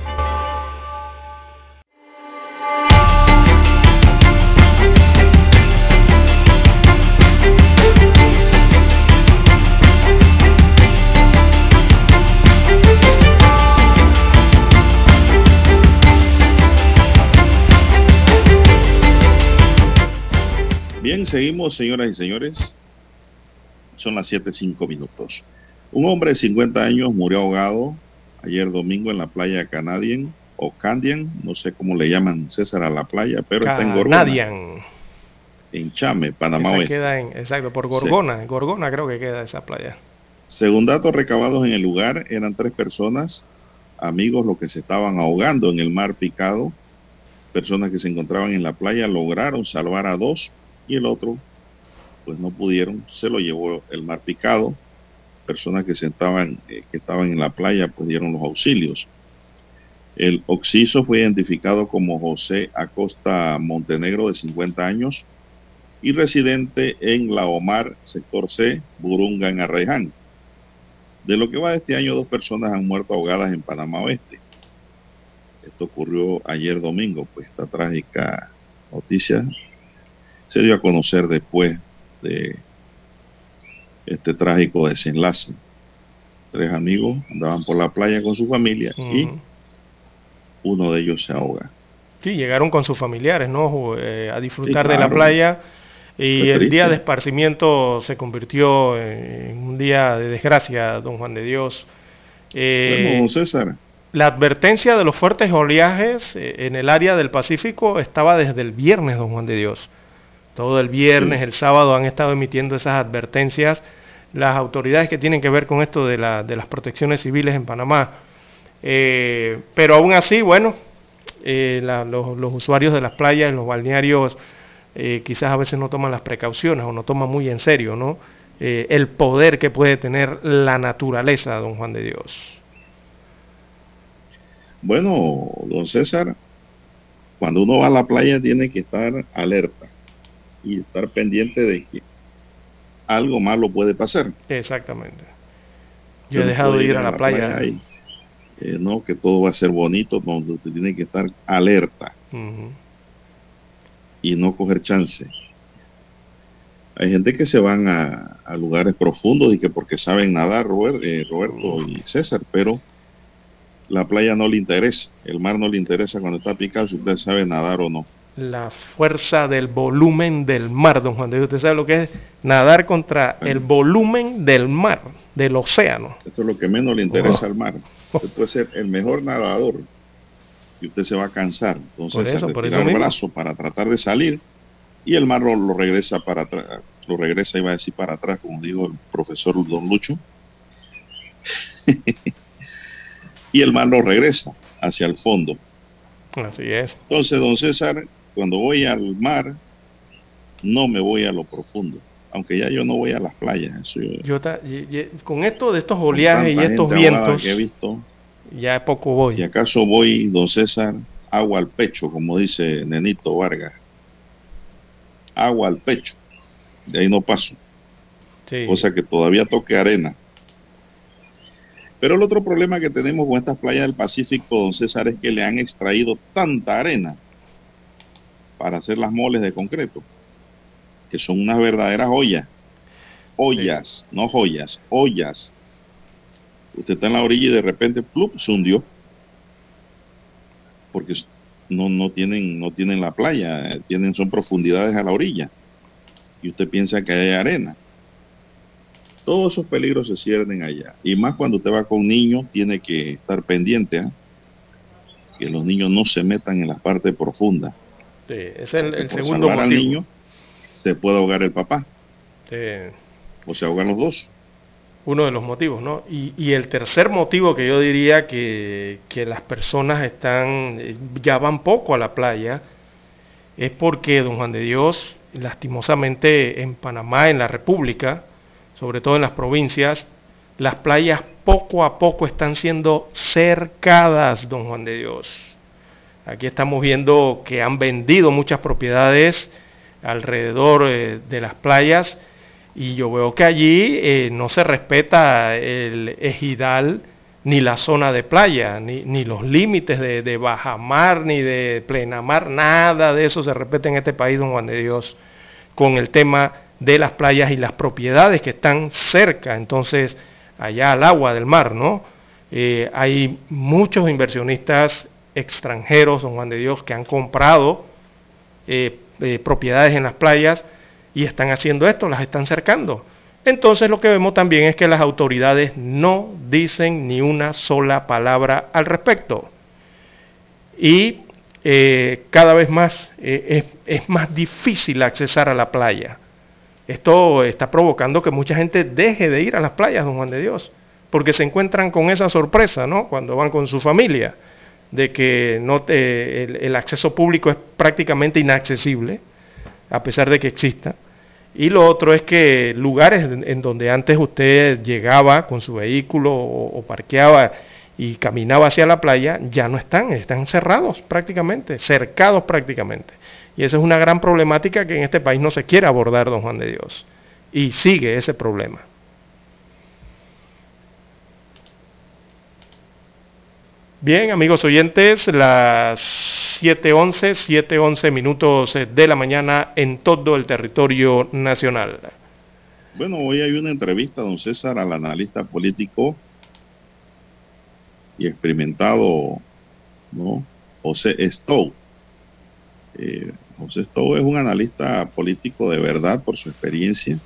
Bien, seguimos, señoras y señores. Son las 7.05 minutos. Un hombre de 50 años murió ahogado ayer domingo en la playa Canadian o Candian, no sé cómo le llaman César a la playa, pero está en Gorgona. Canadian. En Chame, Panamá Oeste. queda en, exacto, por Gorgona. Gorgona creo que queda esa playa. Según datos recabados en el lugar, eran tres personas, amigos, los que se estaban ahogando en el mar picado. Personas que se encontraban en la playa lograron salvar a dos y el otro, pues no pudieron, se lo llevó el mar picado. Personas que, se estaban, eh, que estaban en la playa, pues dieron los auxilios. El occiso fue identificado como José Acosta Montenegro, de 50 años, y residente en La Omar, sector C, Burunga, en Arraiján. De lo que va de este año, dos personas han muerto ahogadas en Panamá Oeste. Esto ocurrió ayer domingo, pues esta trágica noticia se dio a conocer después de este trágico desenlace. Tres amigos andaban por la playa con su familia y uno de ellos se ahoga. Sí, llegaron con sus familiares, ¿no? Eh, a disfrutar de la playa y el día de esparcimiento se convirtió en un día de desgracia, don Juan de Dios. Eh, Bueno, don César, la advertencia de los fuertes oleajes eh, en el área del Pacífico estaba desde el viernes, don Juan de Dios. Todo el viernes, el sábado han estado emitiendo esas advertencias las autoridades que tienen que ver con esto de, la- de las protecciones civiles en Panamá. Eh, pero aún así, bueno, eh, la- los, los usuarios de las playas, los balnearios, eh, quizás a veces no toman las precauciones o no toman muy en serio, ¿no? El poder que puede tener la naturaleza, don Juan de Dios. Bueno, don César, cuando uno va a la playa tiene que estar alerta y estar pendiente de que algo malo puede pasar. Exactamente. Yo he dejado de ir a la, playa. y, eh, no, que todo va a ser bonito, donde usted tiene que estar alerta y no coger chance. Hay gente que se van a, a lugares profundos y que porque saben nadar, Robert- eh, Roberto y César, pero la playa no le interesa, el mar no le interesa cuando está picado si usted sabe nadar o no. La fuerza del volumen del mar, don Juan de Dios. ¿Usted sabe lo que es nadar contra el volumen del mar, del océano? Eso es lo que menos le interesa Oh. al mar. Usted puede ser el mejor nadador y usted se va a cansar. Entonces, Por eso, a por eso el mismo. brazo para tratar de salir y el mar lo, lo regresa para atrás, lo regresa, iba a decir para atrás, como dijo el profesor Don Lucho. y el mar lo regresa hacia el fondo. Así es. Entonces, don César, cuando voy al mar, no me voy a lo profundo. Aunque ya yo no voy a las playas. Eso yo- Yo ta- y- y- con esto de estos oleajes y estos vientos, que he visto, ya poco voy. Si acaso voy, don César, agua al pecho, como dice Nenito Vargas. Agua al pecho. De ahí no paso. Sí. Cosa que todavía toque arena. Pero el otro problema que tenemos con estas playas del Pacífico, don César, es que le han extraído tanta arena para hacer las moles de concreto, que son unas verdaderas ollas. Ollas, no joyas, ollas. Usted está en la orilla y de repente ¡plup! se hundió. Porque no, no, tienen, no tienen la playa, eh, tienen, son profundidades a la orilla. Y usted piensa que hay arena. Todos esos peligros se ciernen allá. Y más cuando usted va con niños, tiene que estar pendiente, ¿ah? que los niños no se metan en la parte profunda. Sí, ese es el, segundo salvar al motivo. niño, se puede ahogar el papá, o se ahogan los dos. uno de los motivos, ¿no? Y, y el tercer motivo que yo diría que, que las personas están, eh, ya van poco a la playa, es porque, don Juan de Dios, lastimosamente en Panamá, en la República, sobre todo en las provincias, las playas poco a poco están siendo cercadas, don Juan de Dios. Aquí estamos viendo que han vendido muchas propiedades alrededor eh, de las playas y yo veo que allí eh, no se respeta el ejidal ni la zona de playa, ni, ni los límites de, bajamar, ni de plenamar, nada de eso se respeta en este país, don Juan de Dios, con el tema de las playas y las propiedades que están cerca, entonces, allá al agua del mar, ¿no? Eh, hay muchos inversionistas extranjeros, don Juan de Dios, que han comprado eh, eh, propiedades en las playas y están haciendo esto, las están cercando. Entonces lo que vemos también es que las autoridades no dicen ni una sola palabra al respecto. Y eh, cada vez más es, es más difícil accesar a la playa. Esto está provocando que mucha gente deje de ir a las playas, don Juan de Dios, porque se encuentran con esa sorpresa, ¿no? Cuando van con su familia, de que no te- el, acceso público es prácticamente inaccesible, a pesar de que exista. Y lo otro es que lugares en en donde antes usted llegaba con su vehículo o, o parqueaba y caminaba hacia la playa, ya no están, están cerrados prácticamente, cercados prácticamente. Y esa es una gran problemática que en este país no se quiere abordar, don Juan de Dios. Y sigue ese problema. Bien, amigos oyentes, las 7.11, 7.11 minutos de la mañana en todo el territorio nacional. Bueno, hoy hay una entrevista, don César, al analista político y experimentado, ¿no? José Stowe. Eh, José Stowe es un analista político de verdad por su experiencia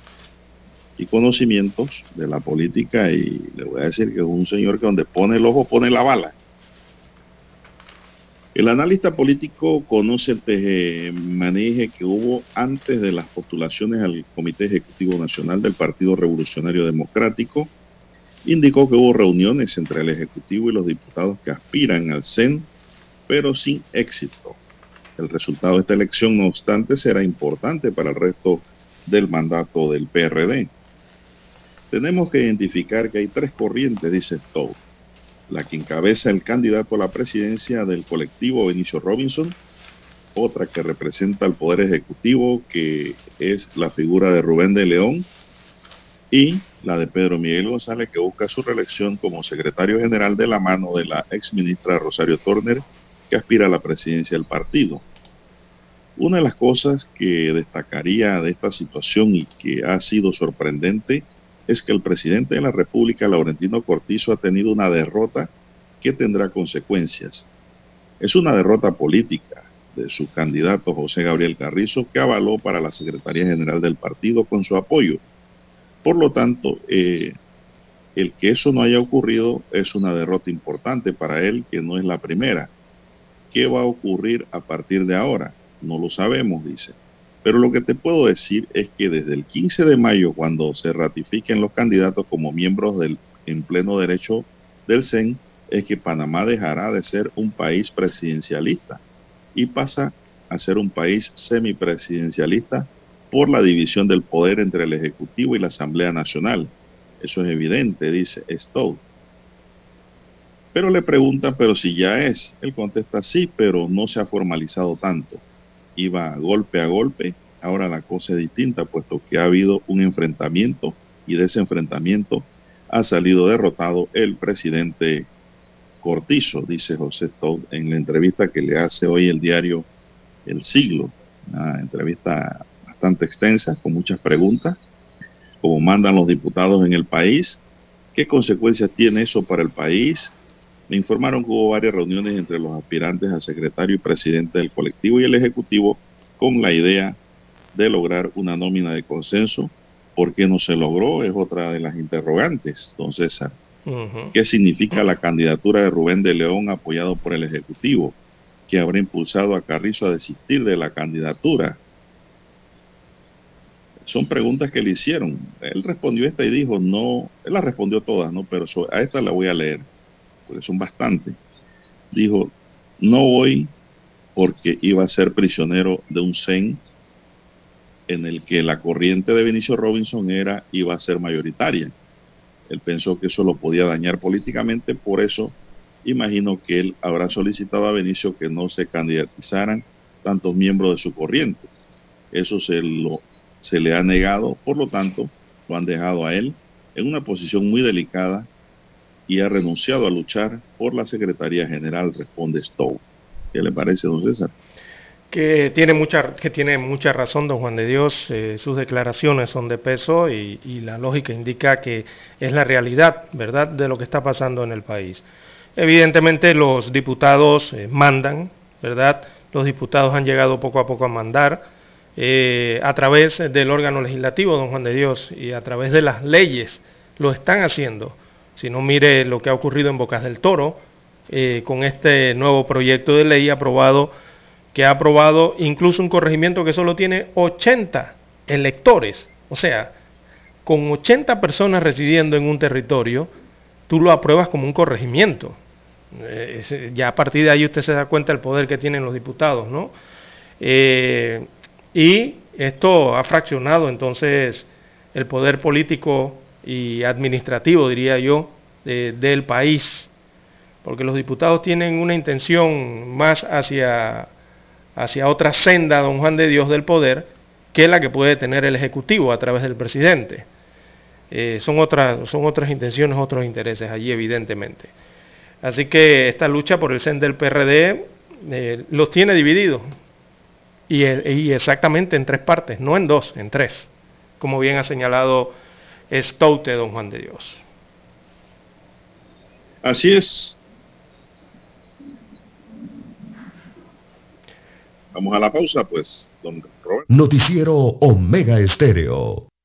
y conocimientos de la política y le voy a decir que es un señor que donde pone el ojo pone la bala. El analista político conoce el tejemaneje que hubo antes de las postulaciones al Comité Ejecutivo Nacional del Partido Revolucionario Democrático. Indicó que hubo reuniones entre el Ejecutivo y los diputados que aspiran al CEN, pero sin éxito. El resultado de esta elección, no obstante, será importante para el resto del mandato del PRD. Tenemos que identificar que hay tres corrientes, dice Stowe. La que encabeza el candidato a la presidencia del colectivo Benicio Robinson, otra que representa al Poder Ejecutivo, que es la figura de Rubén de León, y la de Pedro Miguel González, que busca su reelección como secretario general de la mano de la ex ministra Rosario Turner, que aspira a la presidencia del partido. Una de las cosas que destacaría de esta situación y que ha sido sorprendente es que el presidente de la República, Laurentino Cortizo, ha tenido una derrota que tendrá consecuencias. Es una derrota política de su candidato José Gabriel Carrizo, que avaló para la Secretaría General del partido con su apoyo. Por lo tanto, eh, el que eso no haya ocurrido es una derrota importante para él, que no es la primera. ¿Qué va a ocurrir a partir de ahora? No lo sabemos, dice. Pero lo que te puedo decir es que desde el 15 de mayo, cuando se ratifiquen los candidatos como miembros del en pleno derecho del CEN, es que Panamá dejará de ser un país presidencialista y pasa a ser un país semipresidencialista por la división del poder entre el Ejecutivo y la Asamblea Nacional. Eso es evidente, dice Stowe. Pero le preguntan, pero si ya es. Él contesta sí, pero no se ha formalizado tanto iba golpe a golpe. Ahora la cosa es distinta, puesto que ha habido un enfrentamiento y de ese enfrentamiento ha salido derrotado el presidente Cortizo, dice José Todd en la entrevista que le hace hoy el diario El Siglo. Una entrevista bastante extensa, con muchas preguntas, como mandan los diputados en el país, qué consecuencias tiene eso para el país, me informaron que hubo varias reuniones entre los aspirantes a secretario y presidente del colectivo y el ejecutivo con la idea de lograr una nómina de consenso. ¿Por qué no se logró? Es otra de las interrogantes, don César. ¿Qué significa la candidatura de Rubén de León apoyado por el Ejecutivo, que habrá impulsado a Carrizo a desistir de la candidatura? Son preguntas que le hicieron. Él respondió esta y dijo, no, él la respondió todas, ¿no? Pero a esta la voy a leer porque son bastantes, dijo, no voy porque iba a ser prisionero de un CEN en el que la corriente de Benicio Robinson era iba a ser mayoritaria. Él pensó que eso lo podía dañar políticamente, por eso imagino que él habrá solicitado a Benicio que no se candidatizaran tantos miembros de su corriente. Eso se, lo, se le ha negado, por lo tanto, lo han dejado a él en una posición muy delicada y ha renunciado a luchar por la Secretaría General, responde Stowe. ¿Qué le parece, don César? Que tiene mucha, que tiene mucha razón, don Juan de Dios. Eh, sus declaraciones son de peso y, la lógica indica que es la realidad, ¿verdad?, de lo que está pasando en el país. Evidentemente los diputados eh, mandan, ¿verdad? Los diputados han llegado poco a poco a mandar eh, a través del órgano legislativo, don Juan de Dios, y a través de las leyes lo están haciendo si no mire lo que ha ocurrido en Bocas del Toro eh, con este nuevo proyecto de ley aprobado, que ha aprobado incluso un corregimiento que solo tiene 80 electores. O sea, con 80 personas residiendo en un territorio, tú lo apruebas como un corregimiento. Eh, ya a partir de ahí usted se da cuenta del poder que tienen los diputados, ¿no? Eh, y esto ha fraccionado entonces el poder político y administrativo, diría yo, del país, porque los diputados tienen una intención más hacia, hacia otra senda, don Juan de Dios, del poder, que la que puede tener el Ejecutivo a través del presidente. Eh, son, otras, son otras intenciones, otros intereses allí, evidentemente. Así que esta lucha por el CEN del PRD eh, los tiene divididos. Y, y, exactamente en tres partes, no en dos, en tres, como bien ha señalado Stoute, don Juan de Dios. Así es. Vamos a la pausa, pues, don Robert. Noticiero Omega Estéreo.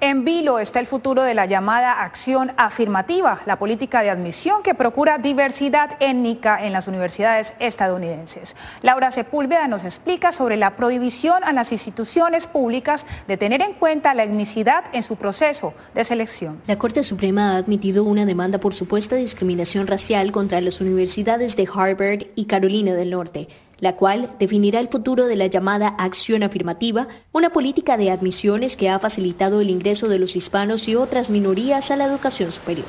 En vilo está el futuro de la llamada acción afirmativa, la política de admisión que procura diversidad étnica en las universidades estadounidenses. Laura Sepúlveda nos explica sobre la prohibición a las instituciones públicas de tener en cuenta la etnicidad en su proceso de selección. La Corte Suprema ha admitido una demanda por supuesta discriminación racial contra las universidades de Harvard y Carolina del Norte la cual definirá el futuro de la llamada acción afirmativa, una política de admisiones que ha facilitado el ingreso de los hispanos y otras minorías a la educación superior.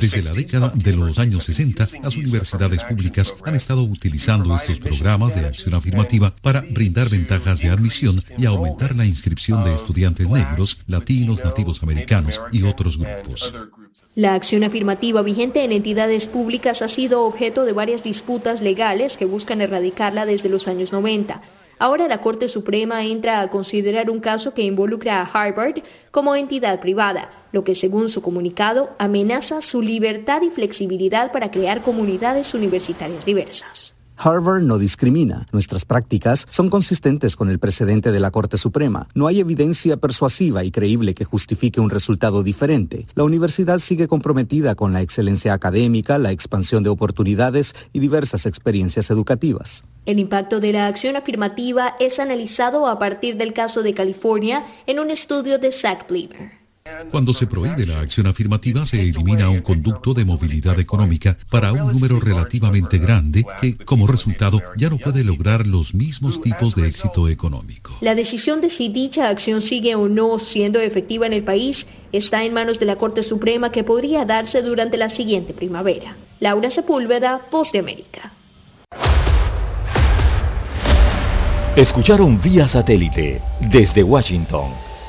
Desde la década de los años 60, las universidades públicas han estado utilizando estos programas de acción afirmativa para brindar ventajas de admisión y aumentar la inscripción de estudiantes negros, latinos, nativos americanos y otros grupos. La acción afirmativa vigente en entidades públicas ha sido objeto de varias disputas legales que buscan erradicarla desde los años 90. Ahora la Corte Suprema entra a considerar un caso que involucra a Harvard como entidad privada, lo que según su comunicado amenaza su libertad y flexibilidad para crear comunidades universitarias diversas. Harvard no discrimina. Nuestras prácticas son consistentes con el precedente de la Corte Suprema. No hay evidencia persuasiva y creíble que justifique un resultado diferente. La universidad sigue comprometida con la excelencia académica, la expansión de oportunidades y diversas experiencias educativas. El impacto de la acción afirmativa es analizado a partir del caso de California en un estudio de Zach Bleemer. Cuando se prohíbe la acción afirmativa, se elimina un conducto de movilidad económica para un número relativamente grande que, como resultado, ya no puede lograr los mismos tipos de éxito económico. La decisión de si dicha acción sigue o no siendo efectiva en el país está en manos de la Corte Suprema que podría darse durante la siguiente primavera. Laura Sepúlveda, Voz de América. Escucharon vía satélite desde Washington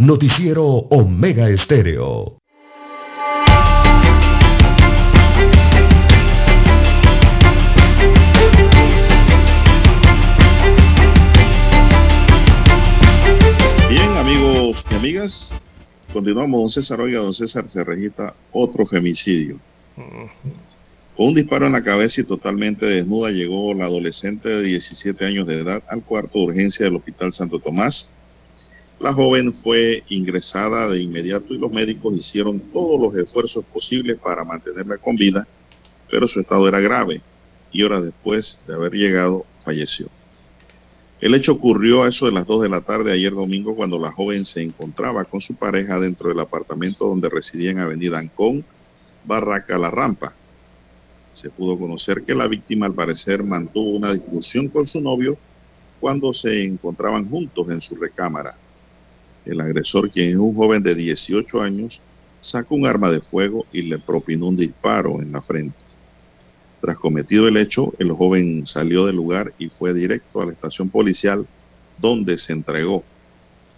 Noticiero Omega Estéreo. Bien, amigos y amigas, continuamos. Don César, oiga, don César se registra otro femicidio. Con un disparo en la cabeza y totalmente desnuda llegó la adolescente de 17 años de edad al cuarto de urgencia del Hospital Santo Tomás. La joven fue ingresada de inmediato y los médicos hicieron todos los esfuerzos posibles para mantenerla con vida, pero su estado era grave y horas después de haber llegado falleció. El hecho ocurrió a eso de las 2 de la tarde ayer domingo cuando la joven se encontraba con su pareja dentro del apartamento donde residía en Avenida Ancón, Barraca La Rampa. Se pudo conocer que la víctima al parecer mantuvo una discusión con su novio cuando se encontraban juntos en su recámara. El agresor, quien es un joven de 18 años, sacó un arma de fuego y le propinó un disparo en la frente. Tras cometido el hecho, el joven salió del lugar y fue directo a la estación policial donde se entregó.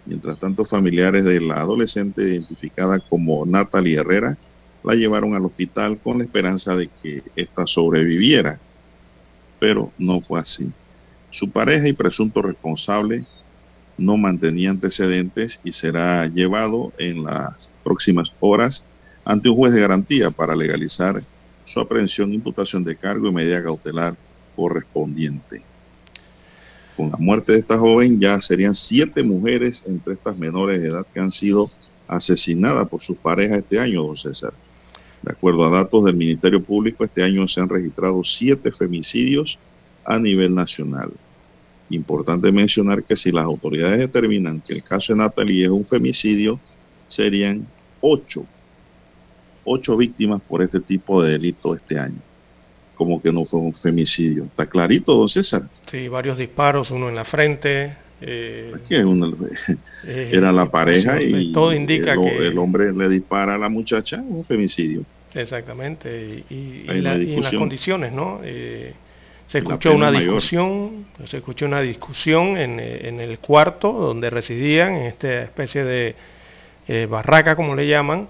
Mientras tanto, familiares de la adolescente identificada como Natalie Herrera la llevaron al hospital con la esperanza de que ésta sobreviviera, pero no fue así. Su pareja y presunto responsable no mantenía antecedentes y será llevado en las próximas horas ante un juez de garantía para legalizar su aprehensión, imputación de cargo y medida cautelar correspondiente. Con la muerte de esta joven ya serían siete mujeres entre estas menores de edad que han sido asesinadas por sus parejas este año, don César. De acuerdo a datos del Ministerio Público, este año se han registrado siete femicidios a nivel nacional. Importante mencionar que si las autoridades determinan que el caso de Natalie es un femicidio, serían ocho, ocho víctimas por este tipo de delito este año. Como que no fue un femicidio. Está clarito, don César. Sí, varios disparos, uno en la frente. eh, Aquí es una- eh, era la pareja y todo indica el, que el hombre le dispara a la muchacha, un femicidio. Exactamente, y, y- y Hay una la- y en las condiciones, ¿no? Eh, se escuchó una mayor. discusión, se escuchó una discusión en, en el cuarto donde residían, en esta especie de eh, barraca, como le llaman.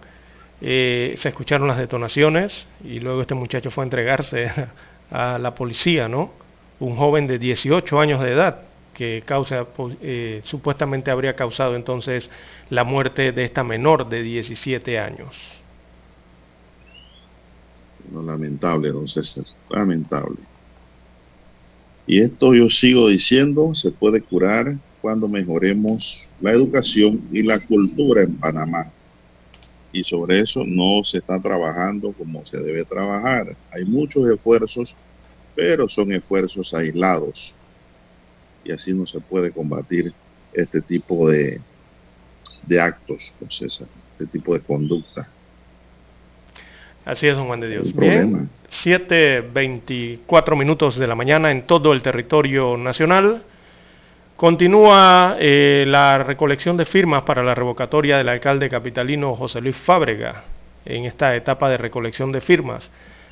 Eh, se escucharon las detonaciones y luego este muchacho fue a entregarse a la policía, ¿no? Un joven de 18 años de edad que causa, po- eh, supuestamente habría causado entonces la muerte de esta menor de 17 años. Lamentable, don César, lamentable. Y esto yo sigo diciendo, se puede curar cuando mejoremos la educación y la cultura en Panamá. Y sobre eso no se está trabajando como se debe trabajar. Hay muchos esfuerzos, pero son esfuerzos aislados. Y así no se puede combatir este tipo de, de actos, César, este tipo de conducta. Así es, don Juan de Dios. Bien, problema. 7.24 minutos de la mañana en todo el territorio nacional. Continúa eh, la recolección de firmas para la revocatoria del alcalde capitalino José Luis Fábrega en esta etapa de recolección de firmas.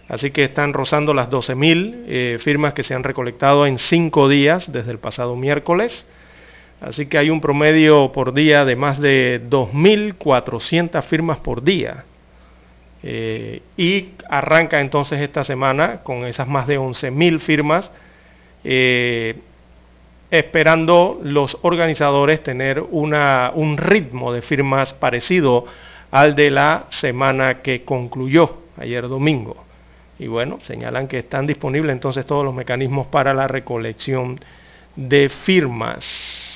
Así que están rozando las 12.000 eh, firmas que se han recolectado en cinco días desde el pasado miércoles. Así que hay un promedio por día de más de 2.400 firmas por día. Eh, y arranca entonces esta semana con esas más de 11.000 firmas, eh, esperando los organizadores tener una, un ritmo de firmas parecido al de la semana que concluyó ayer domingo. Y bueno, señalan que están disponibles entonces todos los mecanismos para la recolección de firmas.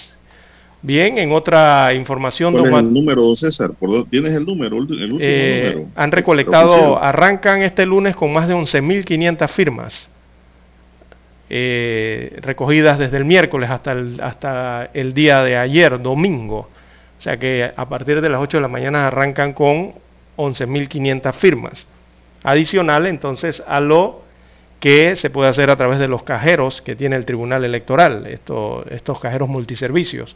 Bien, en otra información, ¿Cuál don es Juan- el número, don César? ¿Por dónde- ¿Tienes el número, el último eh, número? han recolectado, arrancan este lunes con más de 11.500 firmas eh, recogidas desde el miércoles hasta el, hasta el día de ayer, domingo. O sea que a partir de las 8 de la mañana arrancan con 11.500 firmas. Adicional entonces a lo que se puede hacer a través de los cajeros que tiene el Tribunal Electoral, esto- estos cajeros multiservicios.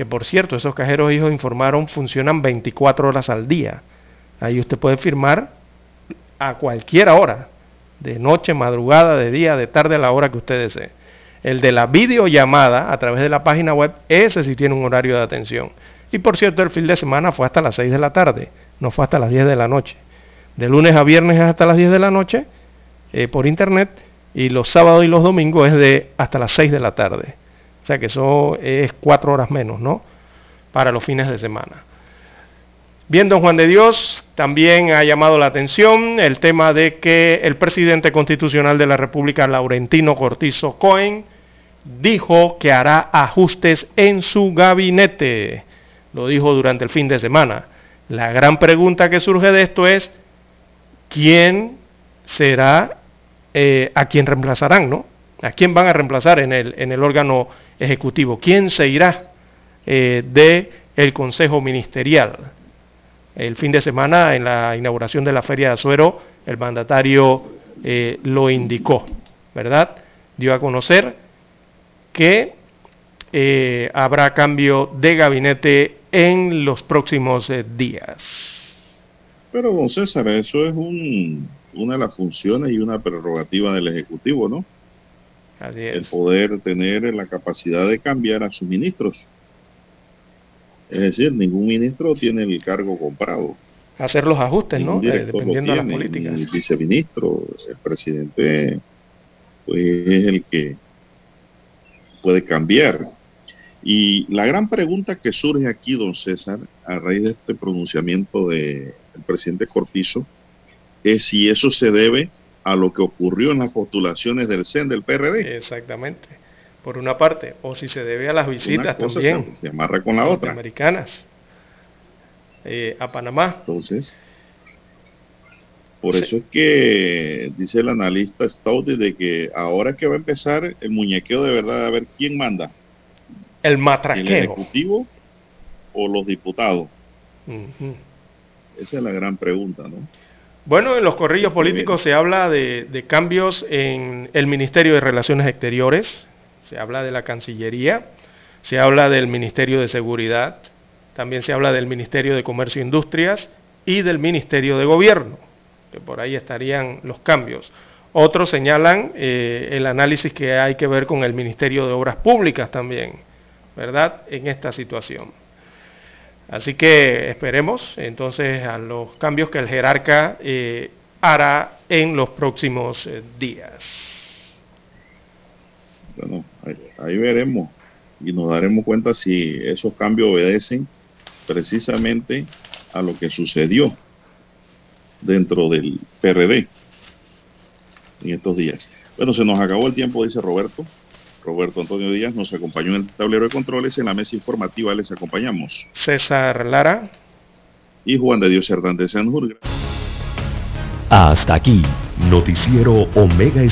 Que por cierto, esos cajeros, ellos informaron, funcionan 24 horas al día. Ahí usted puede firmar a cualquier hora, de noche, madrugada, de día, de tarde, a la hora que usted desee. El de la videollamada a través de la página web, ese sí tiene un horario de atención. Y por cierto, el fin de semana fue hasta las 6 de la tarde, no fue hasta las 10 de la noche. De lunes a viernes es hasta las 10 de la noche eh, por internet y los sábados y los domingos es de hasta las 6 de la tarde. Que eso es cuatro horas menos, ¿no? Para los fines de semana. Bien, don Juan de Dios, también ha llamado la atención el tema de que el presidente constitucional de la República, Laurentino Cortizo Cohen, dijo que hará ajustes en su gabinete. Lo dijo durante el fin de semana. La gran pregunta que surge de esto es, ¿quién será, eh, a quién reemplazarán, no? ¿A quién van a reemplazar en el, en el órgano ejecutivo? ¿Quién se irá eh, de el Consejo Ministerial? El fin de semana, en la inauguración de la Feria de Azuero, el mandatario eh, lo indicó, ¿verdad? Dio a conocer que eh, habrá cambio de gabinete en los próximos días. Pero, don César, eso es un- una de las funciones y una prerrogativa del Ejecutivo, ¿no? Así El poder tener la capacidad de cambiar a sus ministros. Es decir, ningún ministro tiene el cargo comprado. Hacer los ajustes, ¿no? Eh, dependiendo de las políticas. el viceministro, el presidente, pues es el que puede cambiar. Y la gran pregunta que surge aquí, don César, a raíz de este pronunciamiento del presidente Cortizo, es si eso se debe a lo que ocurrió en las postulaciones del CEN del PRD. Exactamente. Por una parte, o si se debe a las visitas también. se- se amarra con la otra. Americanas. a Panamá. Entonces, Por eso es que dice el analista Stoudy de que ahora es que va a empezar el muñequeo de verdad a ver quién manda. El ¿El matraqueo. ejecutivo o los diputados? Esa es la gran pregunta, ¿no? Bueno, en los corrillos políticos se habla de, de cambios en el Ministerio de Relaciones Exteriores, se habla de la Cancillería, se habla del Ministerio de Seguridad, también se habla del Ministerio de Comercio e Industrias y del Ministerio de Gobierno, que por ahí estarían los cambios. Otros señalan eh, el análisis que hay que ver con el Ministerio de Obras Públicas también, ¿verdad? En esta situación. Así que esperemos entonces a los cambios que el jerarca eh, hará en los próximos eh, días. Bueno, ahí, ahí veremos y nos daremos cuenta si esos cambios obedecen precisamente a lo que sucedió dentro del PRD en estos días. Bueno, se nos acabó el tiempo, dice Roberto. Roberto Antonio Díaz nos acompañó en el tablero de controles. En la mesa informativa les acompañamos. César Lara. Y Juan de Dios Hernández Sanjur. Hasta aquí, Noticiero Omega